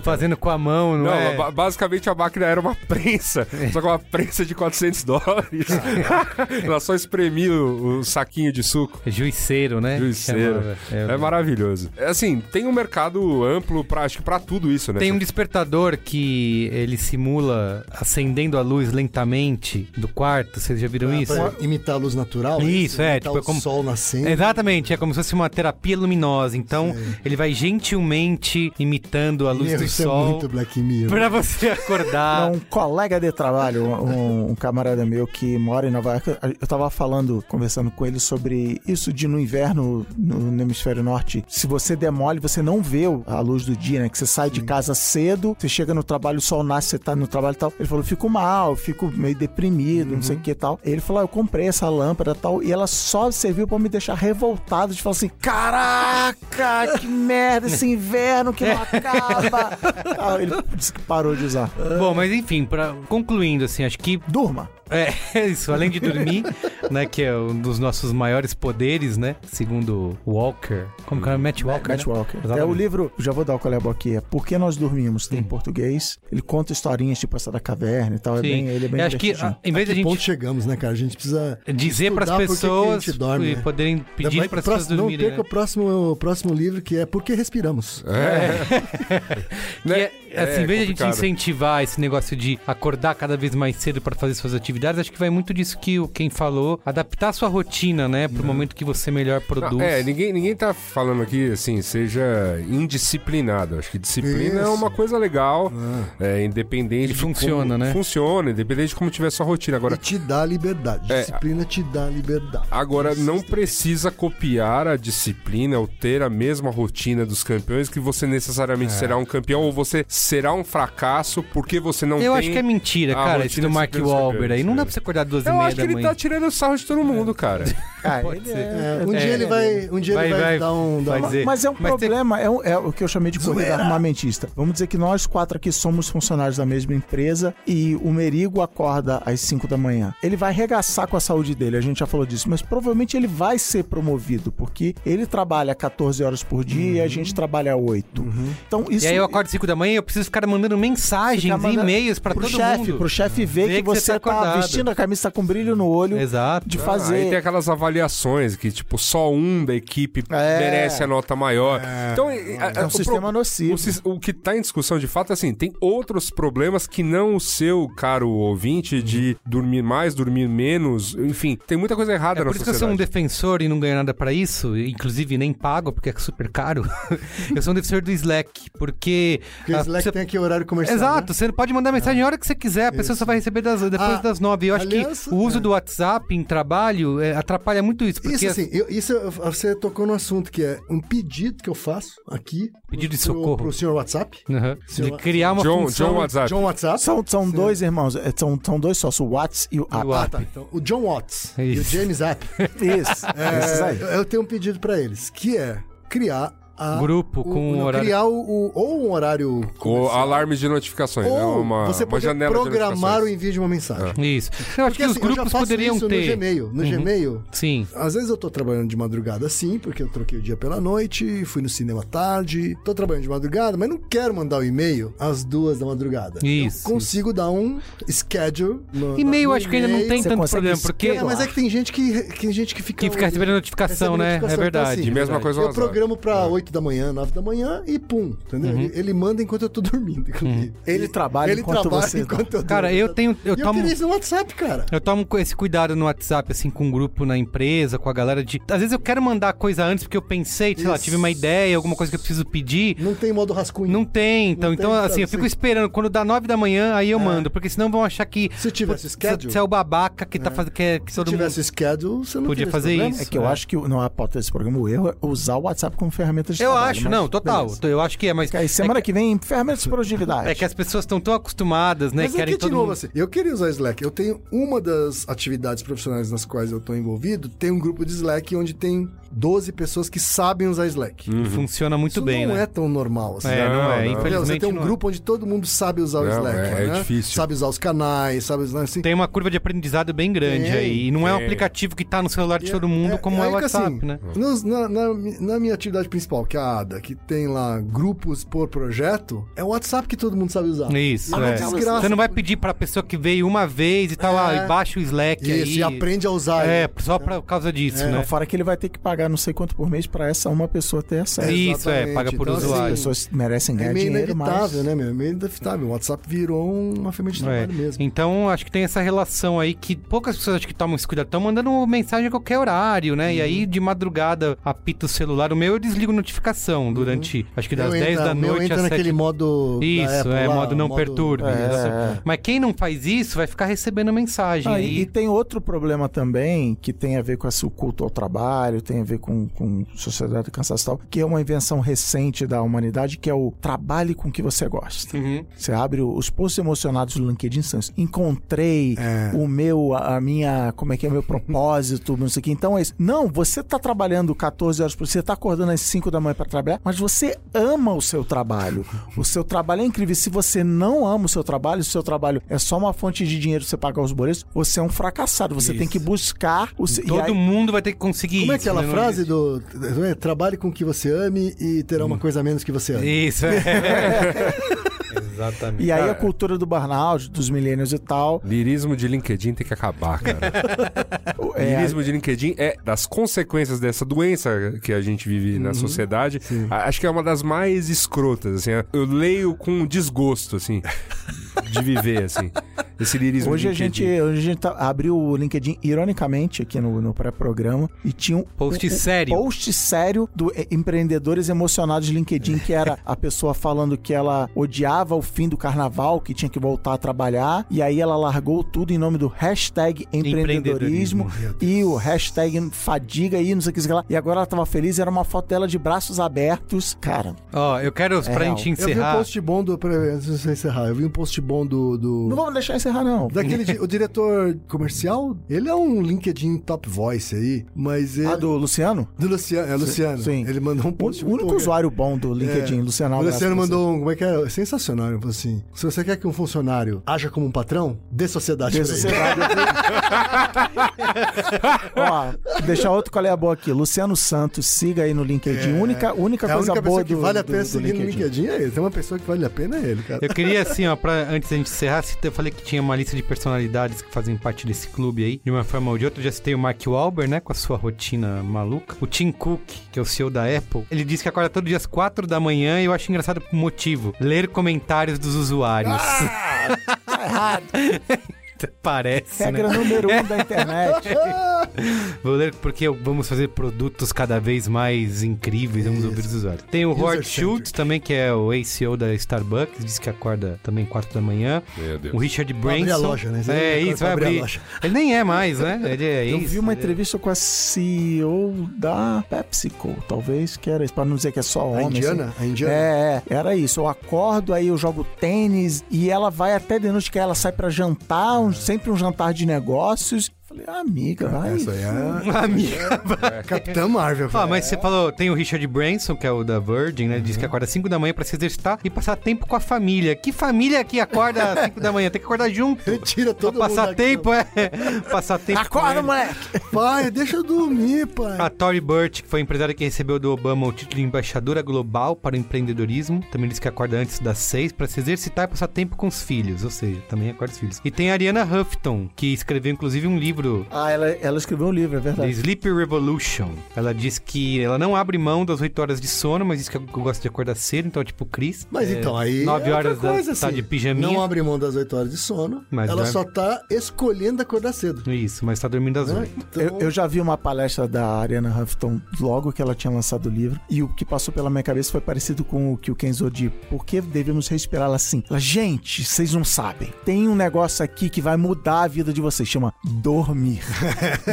fazendo com a mão, não, Não, é? ba- basicamente a máquina era uma prensa, só que uma prensa de 400 dólares. Ela só espremia o, o saquinho de suco. Juiceiro, né? Juiceiro. Chamava. É, maravilhoso. É assim, tem um mercado amplo pra, acho que pra tudo isso, né? Tem um despertador que ele simula acendendo a luz lentamente do quarto. Vocês já viram isso? Pra imitar a luz natural. Isso, é, imitar tipo, o é como- sol nascendo. Exatamente, é como se fosse uma terapia luminosa. Então, ele vai gentilmente imitando a luz Meu, do isso sol é muito Black Mirror. pra você acordar. Um colega de trabalho, um, um camarada meu que mora em Nova York, eu tava falando, conversando com ele sobre isso de no inverno, no, no hemisfério norte, se você demole, você não vê o- a luz do dia, né? Que você sai de casa cedo, você chega no trabalho, o sol nasce, você tá no trabalho e tal. Ele falou, fico mal, fico meio deprimido, não sei o que e tal. Ele falou, ah, eu comprei essa lâmpada e tal, e ela só serviu pra me deixar revoltado, de falar assim, caraca, que merda esse inverno que não acaba. Tal, Ele disse que parou de usar. Bom, mas enfim, pra, concluindo, assim, acho que Durma. é isso, além de dormir, né, que é um dos nossos maiores poderes, né, segundo Walker. Como que é? Matt Walker, Matt né? Walker. É Exatamente. o livro, já vou dar o colebo aqui, é Por que Nós Dormimos, tem em português. Ele conta historinhas tipo essa da caverna e tal. É Sim. bem, ele é bem acho que, a- em vez Que da ponto gente chegamos, né, cara? A gente precisa dizer para as que que a pessoas gente dorme, e né? poderem pedir para as pessoas Não dormirem, perca né? o próximo, o próximo livro que é Por que Respiramos. Que é, É, assim, em vez de a gente incentivar esse negócio de acordar cada vez mais cedo para fazer suas atividades, acho que vai muito disso que o quem falou, adaptar a sua rotina, né, pro momento que você melhor produz. Não, é, ninguém, ninguém tá falando aqui, assim, seja indisciplinado. Acho que disciplina é Isso. uma coisa legal, é, independente E de funciona, como- né? Funciona, independente de como tiver sua rotina. E Agora, te dá liberdade. É. Disciplina te dá liberdade. agora não precisa copiar a disciplina ou ter a mesma rotina dos campeões que você necessariamente será um campeão ou você será um fracasso porque você não Eu tem... acho que é mentira, a cara, rotina esse do Mark Wahlberg aí. Não dá pra você acordar duas e Eu meia acho que da ele manhã. tá tirando sarro de todo mundo, cara. Ah, Pode ele ser. é- um dia ele vai, um dia vai- ele vai, vai- dar um... Dar vai uma- dizer. Mas é um Mas tem- problema, é, um- é o que eu chamei de corrida armamentista. Vamos dizer que nós quatro aqui somos funcionários da mesma empresa e o Merigo acorda às 5 da manhã. Ele vai arregaçar com a saúde dele, a gente já falou disso, mas provavelmente ele vai ser promovido, porque ele trabalha 14 horas por dia e a gente trabalha 8. Então isso E aí eu acordo 5 da manhã e eu preciso ficar mandando mensagens Ficar e mandando- e-mails pra pro todo chefe, mundo. pro chefe ver Ver que, que você você tá tá, acordado. vestindo a camisa, tá com brilho no olho Exato. de Ah, fazer. Aí tem aquelas avaliações que, tipo, só um da equipe É. merece a nota maior. Então, É um sistema nocivo. O, o que tá em discussão de fato, assim, tem outros problemas que não o seu, caro ouvinte, de dormir mais, dormir menos, enfim, tem muita coisa errada É na por isso que eu sou um sociedade. defensor e não ganho nada pra isso, inclusive nem pago, porque é super caro. eu sou um defensor do Slack, porque. Porque o ah, Você- tem aqui horário comercial. Exato, né? você pode mandar mensagem a hora que você quiser, a pessoa Isso. só vai receber das- depois Ah, das nove. Eu acho aliás, que o uso é. do WhatsApp em trabalho é, atrapalha muito isso, porque Isso assim, eu- isso você tocou no assunto que é um pedido que eu faço aqui. Pedido de pro- socorro. Pro senhor WhatsApp. Aham, Sim, de criar uma John, função. John WhatsApp. John WhatsApp. São, são dois irmãos, é, são, são dois sócios, o Watts e o o App. Ah, tá. Então, o John Watts e o Isso. James App. Isso, É, eu tenho um pedido pra eles, que é criar a, Grupo com o, horário- Criar o, o- ou um horário Com alarmes de notificações, né? ou Uma, você uma pode programar o envio de uma mensagem. Isso. Eu acho Porque que os assim, eu já grupos faço poderiam isso ter. no Gmail. No Uhum. Gmail, Sim. Às vezes eu tô trabalhando de madrugada sim, porque eu troquei o dia pela noite, fui no cinema tarde, tô trabalhando de madrugada, mas não quero mandar o e-mail às duas da madrugada. Isso, Eu consigo dar um schedule. No, E-mail no acho que ainda não e-mail. tem Você tanto problema, porque. É, mas é que tem gente que, que, tem gente que fica. Que fica recebendo notificação, recebe né? É notificação. verdade. Então, De mesma coisa Eu programo pra 8 da manhã, 9 da manhã e pum, entendeu? Uhum. Ele, ele manda enquanto eu tô dormindo. inclusive. Ele trabalha ele enquanto trabalha você enquanto eu Cara, durmo. eu tenho. Eu E eu tomo. queria isso no WhatsApp, cara. Eu tomo esse cuidado no WhatsApp, assim, com um grupo na empresa, com a galera de. Às vezes eu quero mandar coisa antes porque eu pensei, sei lá, Isso. tive uma ideia, alguma coisa que eu preciso pedir. Não tem modo rascunho. Não tem, então, Não então tem, assim, sabe, eu fico assim. esperando. Quando dá nove da manhã, aí eu mando, porque senão vão achar que. Se tivesse schedule- Você é o babaca que tá fazendo. Que, é- que Se todo mundo. tivesse schedule, você não Podia fazer isso. É que eu É. acho que não é a pauta desse programa, o erro é usar o WhatsApp como ferramenta de Eu trabalho, acho, mas não, total. beleza. Eu acho que é, mas. Que aí semana é que vem, ferramentas de produtividade. É que as pessoas estão tão acostumadas, né? Mas querem é que, de todo novo, mundo. assim, eu queria usar Slack. Eu tenho uma das atividades profissionais nas quais eu tô envolvido, tem um grupo de Slack onde tem 12 pessoas que sabem usar Slack. Funciona muito Isso bem, não né? é tão normal assim. É, não, Não, é, não. Entendeu? infelizmente. Você tem um não é. grupo onde todo mundo sabe usar o Não, Slack. é- é né? difícil. Sabe usar os canais, sabe usar assim. Tem uma curva de aprendizado bem grande Tem, aí. E não é um tem. aplicativo que tá no celular de todo mundo como é, o WhatsApp, assim, né? nos- na, na- na minha atividade principal, que é a ADA, que tem lá grupos por projeto, é o WhatsApp que todo mundo sabe usar. Isso, Ah, é. desgraça. Você não vai pedir pra pessoa que veio uma vez e tal, É. ah, e baixa o Slack Isso, aí. e aprende a usar. É, só por causa disso, É. né? Não, fora que ele vai ter que pagar não sei quanto por mês pra essa uma pessoa ter acesso. Isso, é, paga por Então, assim, As usuário. pessoas merecem É ganhar meio dinheiro, inevitável, mas... né, meu? É meio inevitável. O WhatsApp virou uma ferramenta de É. trabalho mesmo. Então, acho que tem essa relação aí que poucas pessoas acho que tomam esse cuidado. Estão mandando mensagem a qualquer horário, né? E Uhum. aí, de madrugada, apita o celular. O meu eu desligo notificação durante, acho que das Uhum. Meu 10 entra- da noite entra às 7 naquele modo. Isso, Apple é, lá, modo não perturbe. É, isso. é. Mas quem não faz isso vai ficar recebendo mensagem. Ah, aí. e, e tem outro problema também que tem a ver com esse culto ao trabalho, tem a ver com, com sociedade do cansaço e tal, que é uma invenção recente da humanidade, que é o trabalhe com o que você gosta. Uhum. Você abre os posts emocionados do LinkedIn, são isso. encontrei É. o meu, a a minha, como é que é, o meu propósito, não sei o que. Então é isso. Não, você tá trabalhando 14 horas por dia, você tá acordando às 5 da manhã para trabalhar, mas você ama o seu trabalho. O seu trabalho é incrível. Se você não ama o seu trabalho, se o seu trabalho é só uma fonte de dinheiro pra você pagar os boletos, você é um fracassado. Você tem que buscar o seu. Todo aí- mundo vai ter que conseguir Como é isso. aquela né? Frase do. é, Trabalhe com o que você ame e terá uma coisa a menos que você ame. Isso, é. Exatamente. E aí Cara, a cultura do burnout, dos milênios e tal. Lirismo de LinkedIn tem que acabar, cara. É, Lirismo de LinkedIn é das consequências dessa doença que a gente vive Uhum. na sociedade. a- Acho que é uma das mais escrotas, assim. Eu leio com desgosto, assim, de viver, assim. Esse lirismo Hoje de a gente, LinkedIn. hoje a gente tá- abriu o LinkedIn ironicamente aqui no, no pré-programa e tinha um Post um- um sério. post sério do eh, empreendedores emocionados de LinkedIn que era a pessoa falando que ela odiava o fim do carnaval, que tinha que voltar a trabalhar e aí ela largou tudo em nome do hashtag empreendedorismo, Empreendedorismo, e o hashtag fadiga e não sei o que lá. E agora ela tava feliz, era uma foto dela de braços abertos. Cara, Ó, eu quero, pra real. gente Eu vi um encerrar. post bom do. Pra, antes de encerrar, eu vi um post bom do. do não vamos deixar encerrar não. Daquele o diretor comercial, ele é um LinkedIn top voice aí, mas ele. Ah, do Luciano? do Luciano, é Luciano. sim. Ele mandou um O post. único muito bom. usuário bom do LinkedIn, É, Luciano O Luciano mandou um. Como é que é? Sensacional. Ele falou assim: se você quer que um funcionário haja como um patrão, dê sociedade Dê sociedade. Ó, deixar outro qual é a boa aqui. Luciano Santos, siga aí no LinkedIn. única única É a coisa única boa pessoa que do, vale a do- pena do seguir no LinkedIn é ele. Tem uma pessoa que vale a pena é ele, cara. Eu queria, assim, ó, pra, antes da gente encerrar, se- eu falei que tinha uma lista de personalidades que fazem parte desse clube aí, de uma forma ou de outra. Já citei o Mark Wahlberg, né, com a sua rotina maluca. O Tim Cook, que é o CEO da Apple, ele diz que acorda todo dia às 4 da manhã e eu acho engraçado por motivo. Ler comentários dos usuários. Tá errado. Parece, Regra né? número um da internet. Vou ler porque vamos fazer produtos cada vez mais incríveis, vamos ouvir os usuários. Tem o Howard. Schultz também, que é o ACO da Starbucks, diz que acorda também 4 da manhã. Meu Deus. O Richard Vai abrir Branson. a loja, né? Você É vai isso, vai abrir a abrir. loja. Ele nem é mais, né? Ele é Eu isso. vi uma entrevista com a CEO da PepsiCo, talvez, que era isso, pra não dizer que é só A homem. indiana? assim. A indiana? É, é, era isso. Eu acordo, aí eu jogo tênis e ela vai até de noite que ela sai pra jantar, sempre um jantar de negócios. Falei, amiga, vai. Essa aí é Amiga. Capitã Marvel. Ah, mas você falou, tem o Richard Branson, que é o da Virgin, né? Diz que acorda às 5 da manhã pra se exercitar e passar tempo com a família. Que família que acorda às 5 da manhã? Tem que acordar junto. Retira Pra todo mundo passar tempo, é. Passar tempo. com Acorda, moleque! Pai, deixa eu dormir, pai. A Tory Burch, que foi a empresária que recebeu do Obama o título de embaixadora global para o empreendedorismo, também disse que acorda antes das seis para se exercitar e passar tempo com os filhos, ou seja, também acorda os filhos. E tem a Ariana Huffington, que escreveu inclusive um livro Ah, ela, ela escreveu um livro, é The verdade. Sleep Revolution. Ela diz que ela não abre mão das 8 horas de sono, mas diz que gosta de acordar cedo, então tipo Chris. Mas então, aí. 9 é horas outra coisa, da, tá assim. de pijaminha. Não abre mão das 8 horas de sono. Mas ela vai- só tá escolhendo acordar cedo. Isso, mas tá dormindo às né? 8. Então, Eu, eu já vi uma palestra da Ariana Huffington logo que ela tinha lançado o livro, e o que passou pela minha cabeça foi parecido com o que o Kenzo disse. Por que devemos respirá-la assim? Ela, gente, vocês não sabem. Tem um negócio aqui que vai mudar a vida de vocês, chama dormir.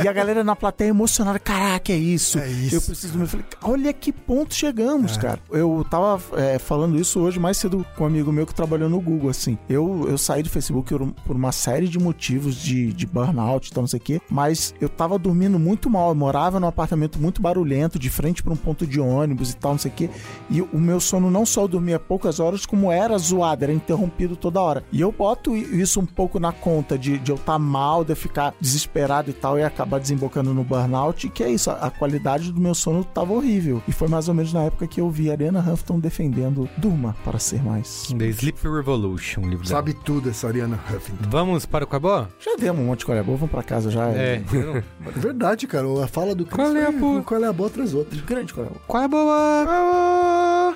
e a galera na plateia emocionada, caraca, é isso. É isso, Eu preciso dormir. Eu falei, olha que ponto chegamos, cara. Eu tava é, falando isso hoje mais cedo com um amigo meu que trabalhou no Google, assim. Eu, eu saí do Facebook por, uma série de motivos de, de burnout e tal, não sei o quê, mas eu tava dormindo muito mal. Eu morava num apartamento muito barulhento, de frente pra um ponto de ônibus e tal, não sei o quê. E o meu sono não só eu dormia poucas horas, como era zoado, era interrompido toda hora. E eu boto isso um pouco na conta de, de eu estar mal, de eu ficar desesperado e tal, e acabar desembocando no burnout, que é isso, a, a qualidade do meu sono tava horrível. E foi mais ou menos na época que eu vi a Ariana Huffington defendendo Durma, para ser mais. The Sleep Revolution, o livro dela. sabe tudo essa Ariana Huffington. Vamos para o Cabó? Já demos um monte de boa, vamos pra casa já. É. não- É verdade, cara. A fala do Chris Qual é a foi- boa? Qual é a boa atrás outra. Grande boa. Qual é a boa? Qual é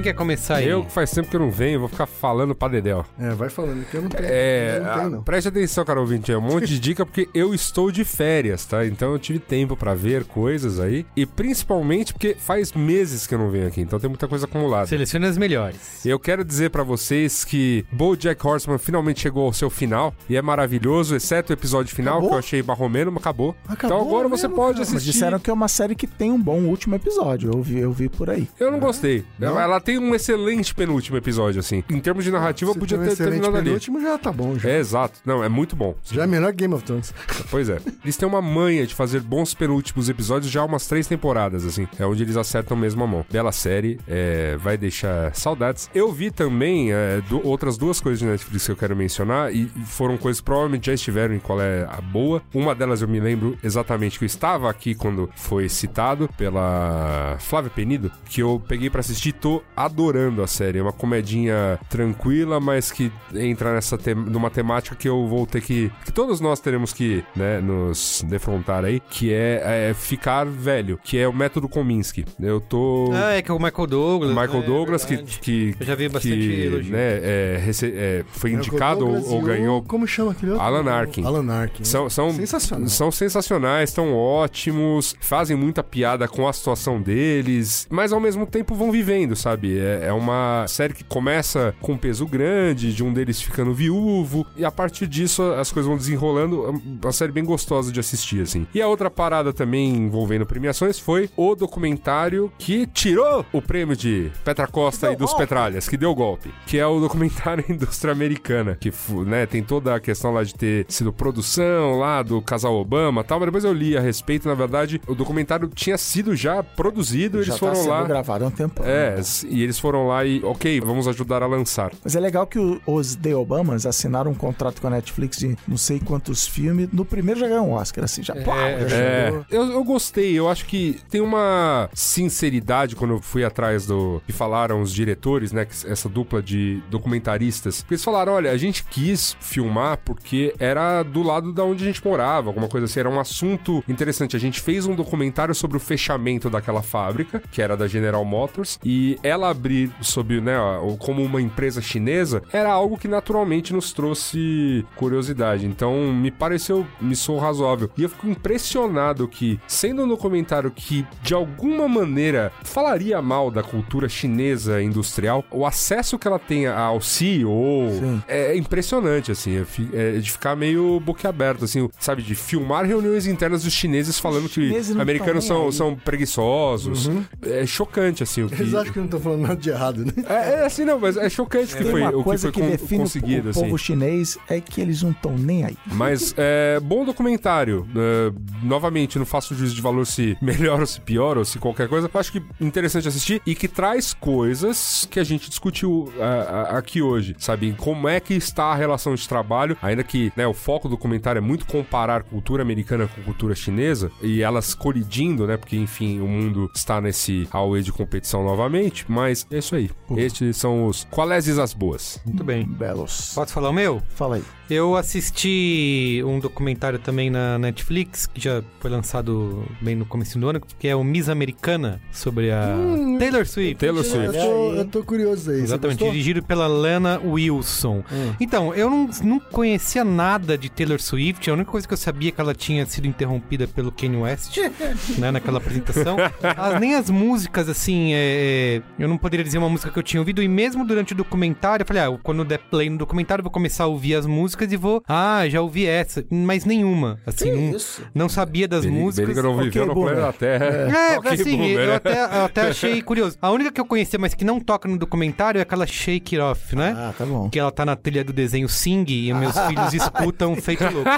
Quem quer começar aí? Eu que faz tempo que eu não venho, vou ficar falando pra Dedéu. É, vai falando que eu não tenho. É, não tenho, não. preste atenção, cara ouvinte, é um monte de dica porque eu estou de férias, tá? Então eu tive tempo pra ver coisas aí e principalmente porque faz meses que eu não venho aqui, então tem muita coisa acumulada. Selecione as melhores. Eu quero dizer pra vocês que BoJack Horseman finalmente chegou ao seu final e é maravilhoso, exceto o episódio final Acabou? que eu achei barromeno, mas acabou. Acabou então agora você mesmo, pode cara. Mas assistir. disseram que é uma série que tem um bom último episódio. Eu vi, eu vi por aí. Eu não gostei. Não? Ela tem um excelente penúltimo episódio, assim. Em termos de narrativa, Se podia tem um ter terminado ali. penúltimo, já tá bom. Já. É, exato. Não, é muito bom. já é melhor que Game of Thrones. Pois é. Eles têm uma manha de fazer bons penúltimos episódios já há umas três temporadas, assim. É onde eles acertam mesmo a mão. Bela série, é, vai deixar saudades. Eu vi também é, du- outras duas coisas de Netflix que eu quero mencionar e foram coisas que provavelmente já estiveram em qual é a boa. Uma delas eu me lembro exatamente que eu estava aqui quando foi citado pela Flávia Penido, que eu peguei pra assistir tô adorando a série. É uma comedinha tranquila, mas que entra nessa te numa temática que eu vou ter que. que todos nós teremos que né, nos defrontar aí, que é, é ficar velho, que é o método Kominsky. Eu tô. Ah, é que é o Michael Douglas. Michael né? Douglas, que, que, Eu já vi bastante que, elogio. né, é, é, foi Michael indicado ou, ou o- ganhou. Como chama aquele outro? Alan Arkin. Alan Arkin. São, são, Sensacional. são sensacionais, estão ótimos, fazem muita piada com a situação deles, mas ao mesmo tempo vão vivendo, sabe? É, é uma série que começa com um peso grande, de um deles ficando viúvo, e a partir disso as coisas vão desenrolando. É uma série bem gostosa de assistir, assim. E a outra parada também envolvendo premiações foi o documentário que tirou o prêmio de Petra Costa e dos Petralhas, que deu golpe, que é o documentário Indústria Americana, que né, tem toda a questão lá de ter sido produção lá do casal Obama e tal, mas depois eu li a respeito, na verdade, o documentário tinha sido já produzido, eles já foram tá sendo lá. gravado há um tempo. É, s- E eles foram lá e, ok, vamos ajudar a lançar. Mas é legal que o- os The Obamas assinaram um contrato com a Netflix de não sei quantos filmes. No primeiro já ganhou um Oscar, assim, já, pau, já É, eu, eu gostei, eu acho que tem uma sinceridade quando eu fui atrás do. que falaram os diretores, né? que Essa dupla de documentaristas. Porque eles falaram: olha, a gente quis filmar porque era do lado da onde a gente morava, alguma coisa assim, era um assunto interessante. A gente fez um documentário sobre o fechamento daquela fábrica, que era da General Motors, e ela abrir sob, né, ó, como uma empresa chinesa, era algo que naturalmente nos trouxe curiosidade. Então, me pareceu, me sou razoável. E eu fico impressionado que, sendo um documentário que, de alguma maneira, falaria mal da cultura chinesa industrial, o acesso que ela tem ao CEO Sim. é impressionante, assim. É de ficar meio boquiaberto, assim, sabe? De filmar reuniões internas dos chineses falando que chineses não americanos são, aí. são preguiçosos. É chocante, assim, o que... Eles acham que não tô falando nada de errado, né? É, é assim, não, mas é chocante que Tem foi, o que foi que con- conseguido, o assim. povo chinês é que eles não estão nem aí. Mas é bom documentário. É, novamente, não faço juízo de valor se melhor ou se pior ou se qualquer coisa. Eu acho que interessante assistir e que traz coisas que a gente discutiu ah, aqui hoje, sabe? Como é que está a relação de trabalho, ainda que né, o foco do documentário é muito comparar cultura americana com cultura chinesa e elas colidindo, né? Porque, enfim, o mundo está nesse auê de competição novamente. Mas é isso aí. Estes são os qualéses as boas. Muito bem. Belos. Posso falar o meu? Fala aí. Eu assisti um documentário também na Netflix, que já foi lançado bem no começo do ano, que é o Miss Americana, sobre a Taylor Swift. Taylor Eu Swift. tô, eu tô curioso aí. Exatamente, dirigido pela Lana Wilson. Então, eu não, não conhecia nada de Taylor Swift, a única coisa que eu sabia é que ela tinha sido interrompida pelo Kanye West, né, naquela apresentação. As- nem as músicas, assim, é, eu não poderia dizer uma música que eu tinha ouvido, e mesmo durante o documentário, eu falei, ah, quando der play no documentário, eu vou começar a ouvir as músicas e vou, ah, já ouvi essa, mas nenhuma, assim, não, não sabia das Beriga- músicas. Beriga não viveu no boomer. planeta Terra. É, Ok, assim, boomer, eu né? até, eu até achei curioso. A única que eu conhecia, mas que não toca no documentário, é aquela Shake It Off, né? Ah, tá bom. Que ela tá na trilha do desenho Sing e meus filhos escutam feito louco.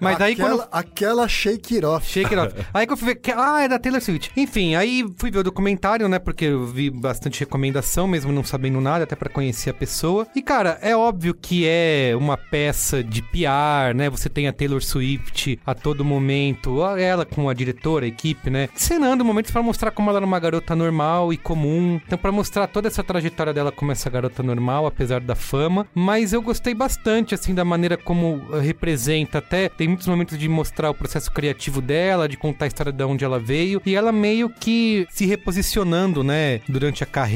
Mas daí aquela, quando. Aquela shake it off. Shake It Off. Aí que eu fui ver. que- Ah, é da Taylor Swift. Enfim, aí fui ver o documentário, né? Porque eu vi bastante recomendação, mesmo não sabendo nada, até pra conhecer a pessoa. E, cara, é óbvio que é uma peça de PR, né? Você tem a Taylor Swift a todo momento, ela com a diretora, a equipe, né? Cenando momentos pra mostrar como ela era uma garota normal e comum. Então, pra mostrar toda essa trajetória dela como essa garota normal, apesar da fama. Mas eu gostei bastante, assim, da maneira como eh, representa até. Tem muitos momentos de mostrar o processo criativo dela, de contar a história de onde ela veio. E ela meio que se reposicionando, né, durante a carreira.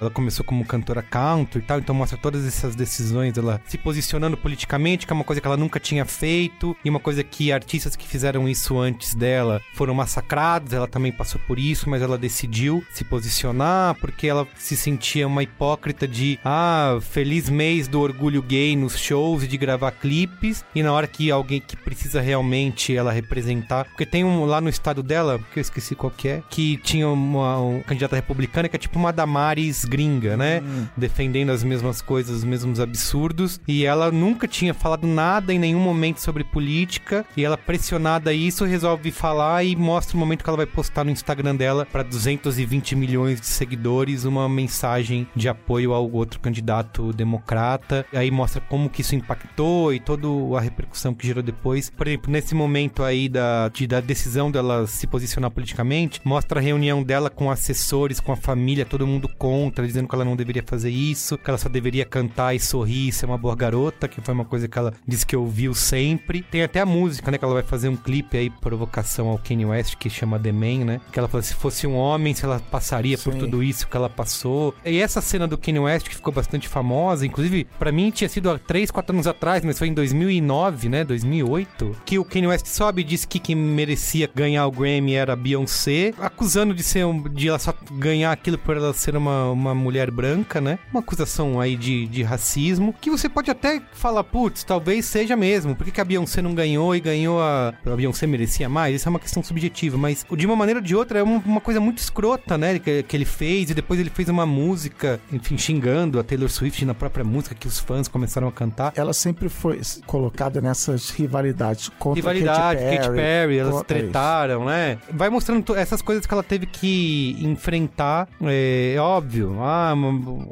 Ela começou como cantora country e tal, então mostra todas essas decisões, ela se posicionando politicamente, que é uma coisa que ela nunca tinha feito, e uma coisa que artistas que fizeram isso antes dela foram massacrados, ela também passou por isso, mas ela decidiu se posicionar porque ela se sentia uma hipócrita de, ah, feliz mês do orgulho gay nos shows e de gravar clipes, e na hora que alguém que precisa realmente ela representar, porque tem um lá no estado dela, que eu esqueci qual que é, que tinha uma, um candidata republicana que é tipo uma Damares gringa, né? Defendendo as mesmas coisas, os mesmos absurdos, e ela nunca tinha falado nada em nenhum momento sobre política, e ela pressionada a isso resolve falar e mostra o momento que ela vai postar no Instagram dela para 220 milhões de seguidores uma mensagem de apoio ao outro candidato democrata. E aí mostra como que isso impactou e toda a repercussão que gerou depois. Por exemplo, nesse momento aí da, de- da decisão dela se posicionar politicamente, mostra a reunião dela com assessores, com a família, todo mundo contra, dizendo que ela não deveria fazer isso, que ela só deveria cantar e sorrir e ser uma boa garota, que foi uma coisa que ela disse que ouviu sempre. Tem até a música, né? Que ela vai fazer um clipe aí, provocação ao Kanye West, que chama The Man, né? Que ela fala, se fosse um homem, se ela passaria por Sim. tudo isso que ela passou. E essa cena do Kanye West, que ficou bastante famosa, inclusive, pra mim tinha sido há 3, 4 anos atrás, mas foi em 2009, né? 2008, que o Kanye West sobe e disse que quem merecia ganhar o Grammy era a Beyoncé, acusando de ser um, de ela só ganhar aquilo por ela ser uma, uma mulher branca, né? Uma acusação aí de, de racismo, que você pode até falar, putz, talvez seja mesmo. Por que, que a Beyoncé não ganhou e ganhou a. A Beyoncé merecia mais? Isso é uma questão subjetiva, mas de uma maneira ou de outra é uma, uma coisa muito escrota, né? Que, que ele fez, e depois ele fez uma música, enfim, xingando a Taylor Swift na própria música que os fãs começaram a cantar. Ela sempre foi colocada nessas rivalidades contra Rivalidade, Katy Katy Perry, elas tretaram, né? Vai mostrando essas coisas que ela teve que enfrentar. É, é óbvio, ah, uma,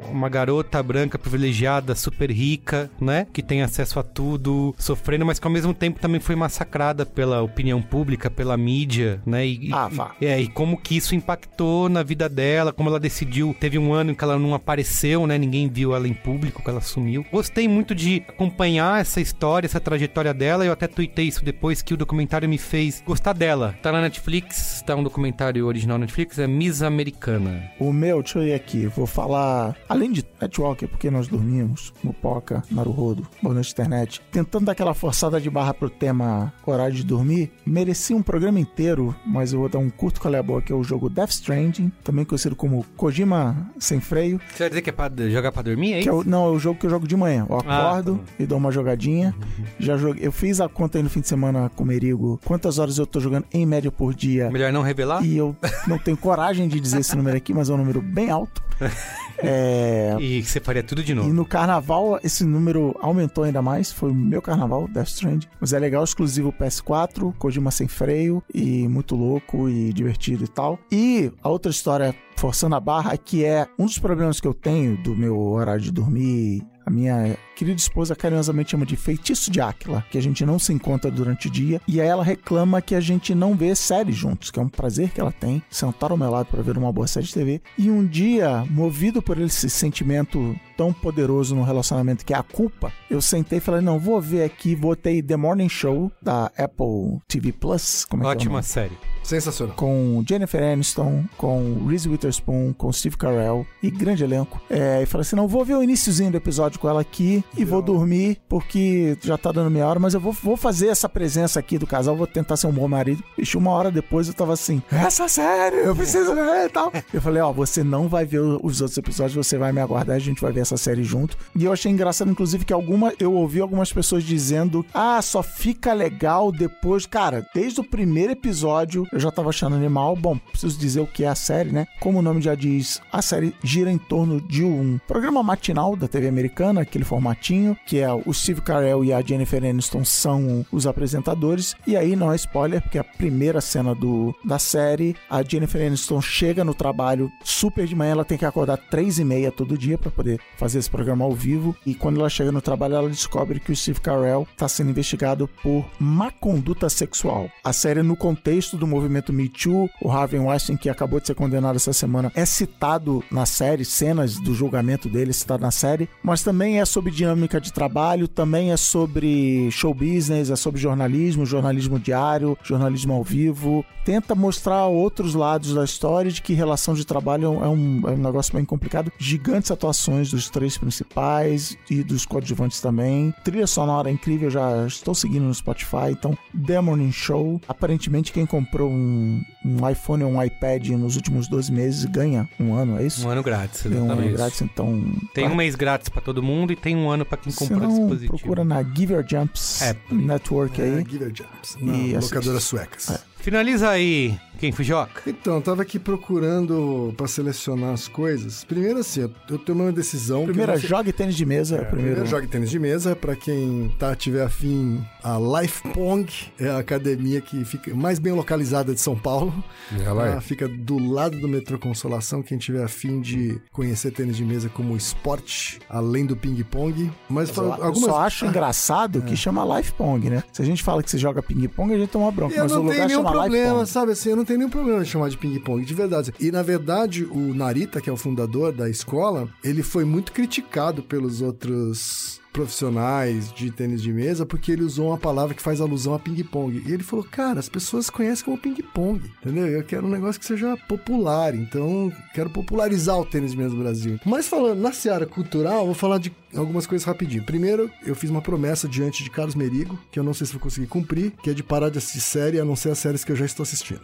uma garota branca privilegiada, super rica, né? Que tem acesso a tudo, sofrendo, mas que ao mesmo tempo também foi massacrada pela opinião pública, pela mídia, né? E, Ah, e- vá. é, e como que isso impactou na vida dela, como ela decidiu. Teve um ano em que ela não apareceu, né? Ninguém viu ela em público, que ela sumiu. Gostei muito de acompanhar essa história, essa trajetória dela. Eu até tuitei isso depois que o documentário me fez gostar dela. Tá na Netflix, tá um documentário original na Netflix, é Miss Americana. O meu, deixa eu aqui, vou falar, além de Netwalker, porque nós dormimos, Mupoca, Naruhodo, Boa Noite Internet, tentando dar aquela forçada de barra pro tema horário de dormir, merecia um programa inteiro, mas eu vou dar um curto é boa, que é o jogo Death Stranding, também conhecido como Kojima Sem Freio, Você vai dizer que é pra jogar pra dormir, é que é não, é o jogo que eu jogo de manhã. Eu Ah, acordo tá bom. e dou uma jogadinha. Já joguei, eu fiz a conta aí no fim de semana com o Merigo, quantas horas eu tô jogando em média por dia. Melhor não revelar? E eu não tenho coragem de dizer esse número aqui, mas é um número bem alto. É, E você faria tudo de e novo. no carnaval, esse número aumentou ainda mais. Foi o meu carnaval, Death Strand. Mas é legal, exclusivo PS4, Kojima sem freio, e muito louco e divertido e tal. E a outra história, forçando a barra, que é um dos problemas que eu tenho do meu horário de dormir. A minha querida esposa carinhosamente chama de feitiço de Áquila, que a gente não se encontra durante o dia. E aí ela reclama que a gente não vê série juntos, que é um prazer que ela tem, sentar ao meu lado para ver uma boa série de TV. E um dia, movido por esse sentimento tão poderoso no relacionamento que é a culpa, eu sentei e falei: não, vou ver aqui, botei The Morning Show da Apple TV Plus. Como é que é Ótima série. Sensacional. com Jennifer Aniston, com Reese Witherspoon, com Steve Carell e grande elenco. É, e falei assim: não, vou ver o iníciozinho do episódio com ela aqui e vou dormir, porque já tá dando meia hora, mas eu vou, vou fazer essa presença aqui do casal, vou tentar ser um bom marido. Bicho, uma hora depois eu tava assim: essa série, eu preciso ver e tal. Eu falei: ó, você não vai ver os outros episódios, você vai me aguardar, a gente vai ver essa série junto. E eu achei engraçado, inclusive, que alguma eu ouvi algumas pessoas dizendo: ah, só fica legal depois. Cara, desde o primeiro episódio eu já tava achando animal. Bom, preciso dizer o que é a série, né? Como o nome já diz, a série gira em torno de um programa matinal da TV americana, aquele formatinho, que é o Steve Carell e a Jennifer Aniston são os apresentadores. E aí não é spoiler, porque a primeira cena do, da série, a Jennifer Aniston chega no trabalho super de manhã, ela tem que acordar três e meia todo dia para poder fazer esse programa ao vivo. E quando ela chega no trabalho, ela descobre que o Steve Carell está sendo investigado por má conduta sexual. A série, no contexto do movimento Me Too, o Harvey Weinstein, que acabou de ser condenado essa semana, é citado na série, cenas do julgamento dele citado na série, mas também é sobre dinâmica de trabalho, também é sobre show business, é sobre jornalismo, jornalismo diário, jornalismo ao vivo. Tenta mostrar outros lados da história de que relação de trabalho é um, é um negócio bem complicado. Gigantes atuações dos três principais e dos coadjuvantes também. Trilha sonora incrível, já estou seguindo no Spotify. Então, The Morning Show. Aparentemente, quem comprou um, um iPhone ou um iPad nos últimos 12 meses ganha um ano, é isso? Um ano grátis, Ganha um ano exatamente. grátis, então. Tem um mês grátis pra todo mundo e tem um ano pra quem Se comprou não, dispositivo. procura na Give Your Jumps É, Network É, aí. Give It Jumps. E suecas. Finaliza aí, quem Fujoca? Então, eu tava aqui procurando pra selecionar as coisas. Primeiro, assim, eu- eu tomei uma decisão. Primeiro, eu não sei- jogue tênis de mesa. primeiro. Primeiro jogue tênis de mesa, pra quem tá, tiver afim, a Life Pong é a academia que fica mais bem localizada de São Paulo. Ela Ela é. fica do lado do metrô Consolação, quem tiver afim de conhecer tênis de mesa como esporte, além do ping-pong. Mas, Eu, fala- eu algumas... só acho engraçado que chama Life Pong, né? Se a gente fala que você joga ping-pong, a gente toma bronca. Eu mas o lugar chama problema, sabe assim? Eu não tenho nenhum problema de chamar de ping-pong, de verdade. E na verdade, o Narita, que é o fundador da escola, ele foi muito criticado pelos outros profissionais de tênis de mesa porque ele usou uma palavra que faz alusão a ping-pong. E ele falou, cara, as pessoas conhecem como ping-pong, entendeu? Eu quero um negócio que seja popular, então quero popularizar o tênis de mesa no Brasil. Mas falando na seara cultural, eu vou falar de algumas coisas rapidinho. Primeiro, eu fiz uma promessa diante de Carlos Merigo, que eu não sei se vou conseguir cumprir, que é de parar de assistir série, a não ser as séries que eu já estou assistindo.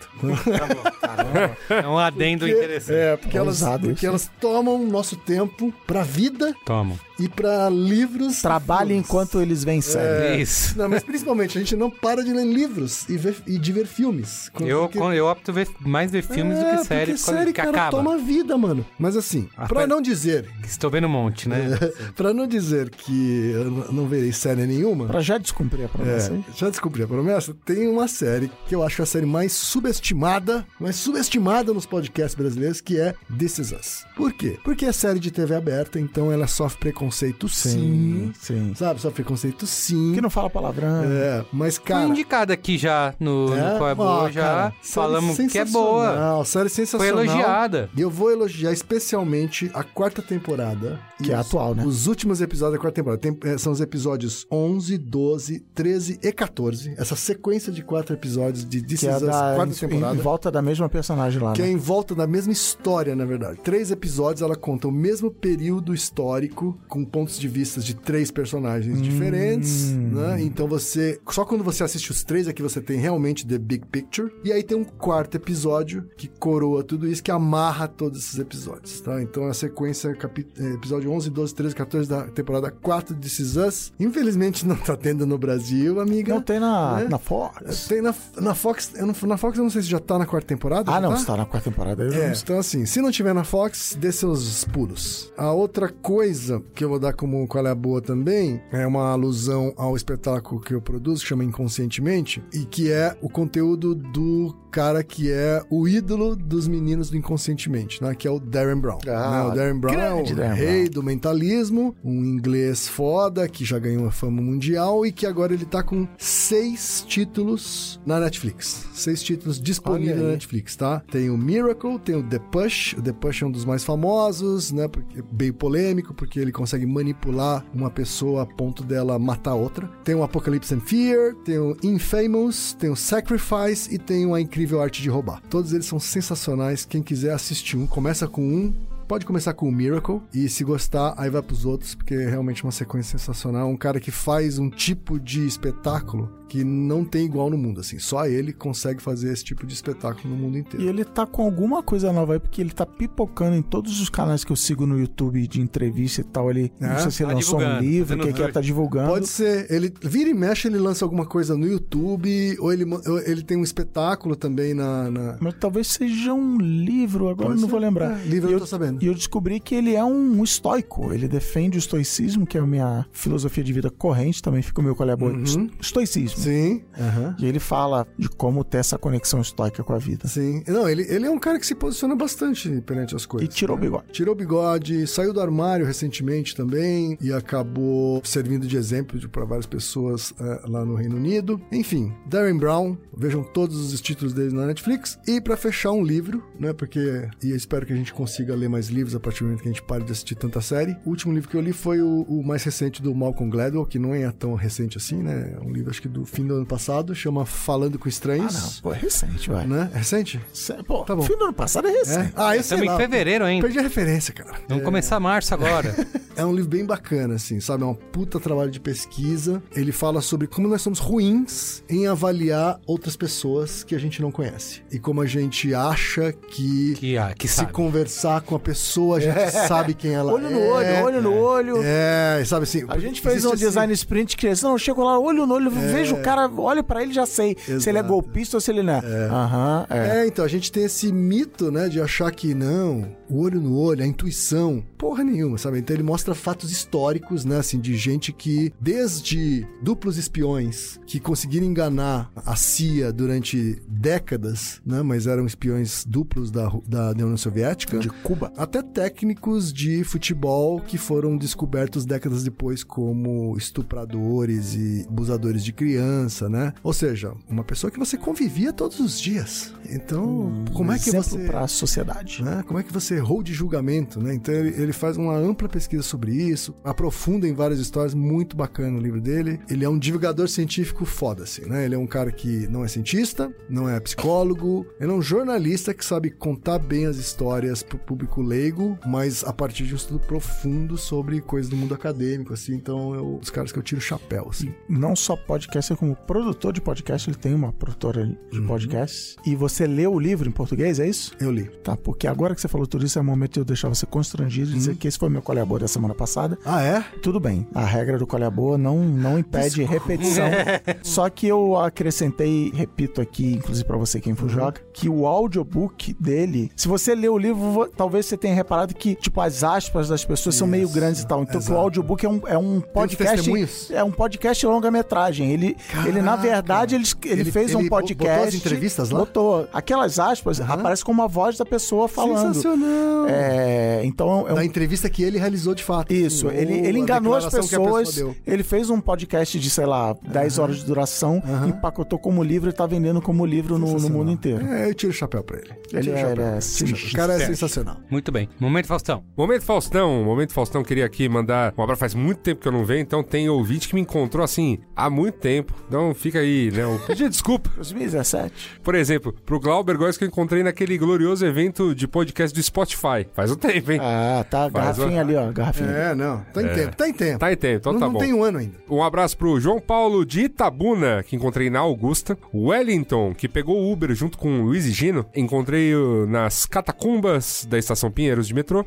É um adendo Porque- interessante. É, porque, elas, Ousado porque elas tomam nosso tempo pra vida Toma. E pra livros. Trabalhe enquanto eles vêm série. Isso. Não, mas principalmente, a gente não para de ler livros e, ver, e de ver filmes. Eu, porque- eu opto ver, mais ver filmes do É, que série, porque série, que cara, acaba. toma vida, mano. Mas assim, Ah, pra pera- não dizer, Estou vendo um monte, né? pra não dizer que eu não verei série nenhuma, Pra já descumprir a promessa. É, já descobri a promessa. Tem uma série que eu acho a série mais subestimada, mais subestimada nos podcasts brasileiros, que é This Is Us. Por quê? Porque é série de TV aberta, então ela sofre preconceito sim. sim. Sabe? Sofre preconceito sim. Que não fala palavrão. É, mas Foi cara. indicada aqui já no, é, no Qual é Boa, ó, já cara, falamos que é boa. sensacional, Série Foi sensacional. elogiada. E eu vou elogiar especialmente a quarta temporada. Que é os- atual, né? Os últimos episódios da quarta temporada. Tem- eh, são os episódios 11, 12, 13 e 14. Essa sequência de quatro episódios de This Que é da, quarta em, temporada. em volta da mesma personagem lá, Que é né? em volta da mesma história, na verdade. Três episódios, ela conta o mesmo período histórico, com pontos de vista de três personagens Hum. diferentes, né? Então você. Só quando você assiste os três é que você tem realmente the big picture. E aí tem um quarto episódio que coroa tudo isso, que amarra todos esses episódios, tá? Então a sequência, capi- eh, episódio 11, 12, 13, 14 da temporada 4 de This Is Us. Infelizmente não tá tendo no Brasil, amiga. Não tem na, né? na Fox. Tem na, na Fox, eu não, na Fox eu não sei se já tá na quarta temporada. Ah, não, tá? está na quarta temporada. É, então assim, se não tiver na Fox, dê seus pulos. A outra coisa que eu vou dar como qual é a boa também é uma alusão ao espetáculo que eu produzo, chama Inconscientemente, e que é o conteúdo do cara que é o ídolo dos meninos do Inconscientemente, né? Que é o Darren Brown. Ah, né? O Darren Brown é o Darren rei do mentalismo, um inglês foda que já ganhou uma fama mundial e que agora ele tá com seis títulos na Netflix. Seis títulos disponíveis na. Netflix, tá? Tem o Miracle, tem o The Push. O The Push é um dos mais famosos, né? Porque é bem polêmico, porque ele consegue manipular uma pessoa a ponto dela matar outra. Tem o Apocalypse and Fear, tem o Infamous, tem o Sacrifice e tem o A Incrível Arte de Roubar. Todos eles são sensacionais. Quem quiser assistir um, começa com um, Pode começar com o Miracle e se gostar, aí vai pros outros, porque é realmente uma sequência sensacional. Um cara que faz um tipo de espetáculo que não tem igual no mundo, assim. Só ele consegue fazer esse tipo de espetáculo no mundo inteiro. E ele tá com alguma coisa nova aí, porque ele tá pipocando em todos os canais que eu sigo no YouTube de entrevista e tal. Ele, É? não sei se ele Tá lançou um divulgando, livro, fazendo que que é, dois. tá divulgando. Pode ser. Ele vira e mexe, ele lança alguma coisa no YouTube, ou ele, ou ele tem um espetáculo também na. na- Mas talvez seja um livro, agora Pode eu não ser. vou lembrar. É, livro e eu tô sabendo. E eu descobri que ele é um estoico. Ele defende o estoicismo, que é a minha filosofia de vida corrente, também fica o meu colher boa. Uhum. Estoicismo. Sim. Aham. E ele fala de como ter essa conexão estoica com a vida. Sim. Não, ele, ele é um cara que se posiciona bastante perante as E coisas. tirou o né? bigode. Tirou o bigode, saiu do armário recentemente também e acabou servindo de exemplo para várias pessoas eh, lá no Reino Unido. Enfim, Darren Brown, vejam todos os títulos dele na Netflix. E para fechar um livro, né? Porque e eu espero que a gente consiga ler mais livros a partir do momento que a gente pare de assistir tanta série. O último livro que eu li foi o, o mais recente do Malcolm Gladwell, que não é tão recente assim, né? É um livro acho que do fim do ano passado, chama Falando com Ah, Estranhos. não. Pô, é recente, vai. Né? É recente? Cê- Pô, Tá bom. fim do ano passado é recente. É? Ah, eu sei Estamos em lá. fevereiro ainda. Perdi a referência, cara. Vamos começar março agora. É um livro bem bacana, assim, sabe? É um puta trabalho de pesquisa. Ele fala sobre como nós somos ruins em avaliar outras pessoas que a gente não conhece. E como a gente acha que, que, ah, que se sabe. conversar com a pessoa, a gente sabe quem ela Olho é. no olho, olho no olho. É, sabe assim. A gente fez um assim- design sprint que não, eu chego lá, olho no olho, vejo o cara, olho pra ele já sei se ele é Exato. golpista ou se ele não é. Aham, é. É, então, a gente tem esse mito, né, de achar que não, o olho no olho, a intuição, porra nenhuma, sabe? Então ele mostra fatos históricos, né, assim, de gente que, desde duplos espiões, que conseguiram enganar a CIA durante décadas, né, mas eram espiões duplos da, Ru- da União Soviética. De Cuba. Até técnicos de futebol que foram descobertos décadas depois como estupradores e abusadores de criança, né? Ou seja, uma pessoa que você convivia todos os dias. Então, como é que você pra sociedade. né? Como é que você errou de julgamento, né? Então ele, ele faz uma ampla pesquisa sobre isso, aprofunda em várias histórias, muito bacana o livro dele. Ele é um divulgador científico foda, assim, né? Ele é um cara que não é cientista, não é psicólogo, ele é um jornalista que sabe contar bem as histórias pro público leigo, mas a partir de um estudo profundo sobre coisas do mundo acadêmico, assim. Então é um dos caras que eu tiro o chapéu, assim. Não só podcaster, como produtor de podcast, ele tem uma produtora de Uhum. podcast. E você leu o livro em português, é isso? Eu li. Tá, porque agora que você falou tudo isso, é o momento de eu deixar você constrangido e dizer que esse foi meu colabor dessa semana passada. Ah, é? Tudo bem, a regra do Boa não, não impede repetição. Só que eu acrescentei, repito aqui, inclusive pra você quem for joga, que o audiobook dele, se você ler o livro, talvez você tenha reparado que, tipo, as aspas das pessoas são meio Isso, grandes e tal. Então, o audiobook é um, é um podcast. É um podcast longa-metragem. Ele, ele, na Caraca. verdade, ele, ele, Ele- fez um ele bo- podcast. botou as entrevistas lá? Botou. Aquelas aspas aparecem como a voz da pessoa falando. Sensacional. É, então é um Da entrevista que ele realizou de fato. isso, Ou ele, ele enganou as pessoa pessoas. deu. Ele fez um podcast de, sei lá, 10 horas de duração, empacotou como livro e tá vendendo como livro no, no mundo inteiro. É, eu tiro o chapéu pra ele. Ele é- chapéu. ele é. O cara é sensacional. Muito bem. Momento Faustão. Momento Faustão, Momento Faustão, queria aqui mandar um abraço. Faz muito tempo que eu não venho, então tem ouvinte que me encontrou assim há muito tempo. Então fica aí, né? Um pedir desculpa. 2017. Por exemplo, pro Glauber Góes que eu encontrei naquele glorioso evento de podcast do Spotify. Faz um tempo, hein? Ah, tá. Faz Garrafinha ali, ó. Garrafinha. É, não. Tá em tempo, tá em tempo. Tá em tempo, então não, tá não bom. tem um ano ainda. Um abraço pro João Paulo de Itabuna, que encontrei na Augusta. Wellington, que pegou o Uber junto com o Luiz e Gino. Encontrei nas catacumbas da Estação Pinheiros de metrô.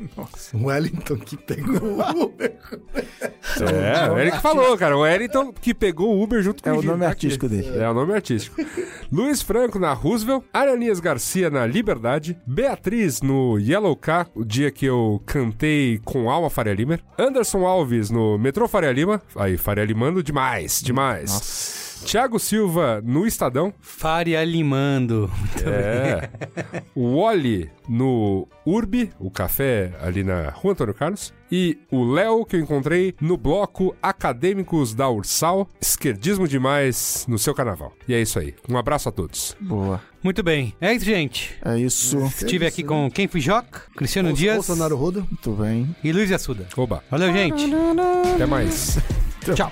O Wellington que pegou o Uber. É, o Eric falou, cara. O Wellington que pegou o Uber junto com É o o nome Tá artístico dele. É o nome artístico. Luiz Franco na Roosevelt. Aranias Garcia na Liberdade. Beatriz no Yellow Car, o dia que eu cantei com Alma Faria Lima. Anderson Alves no Metrô Faria Lima. Aí, Faria Limando demais, demais. Tiago Silva no Estadão. Faria Limando. É. O Wally no Urbi, o café ali na Rua Antônio Carlos. E o Léo, que eu encontrei no bloco Acadêmicos da Ursal. Esquerdismo demais no seu carnaval. E é isso aí. Um abraço a todos. Boa. Muito bem. É isso, gente. É isso. Estive aqui com Quem Fui Joca, Cristiano Dias Bolsonaro Rodo. Muito bem. e Luiz Assuda. Oba. Valeu, gente. Até mais. Tchau.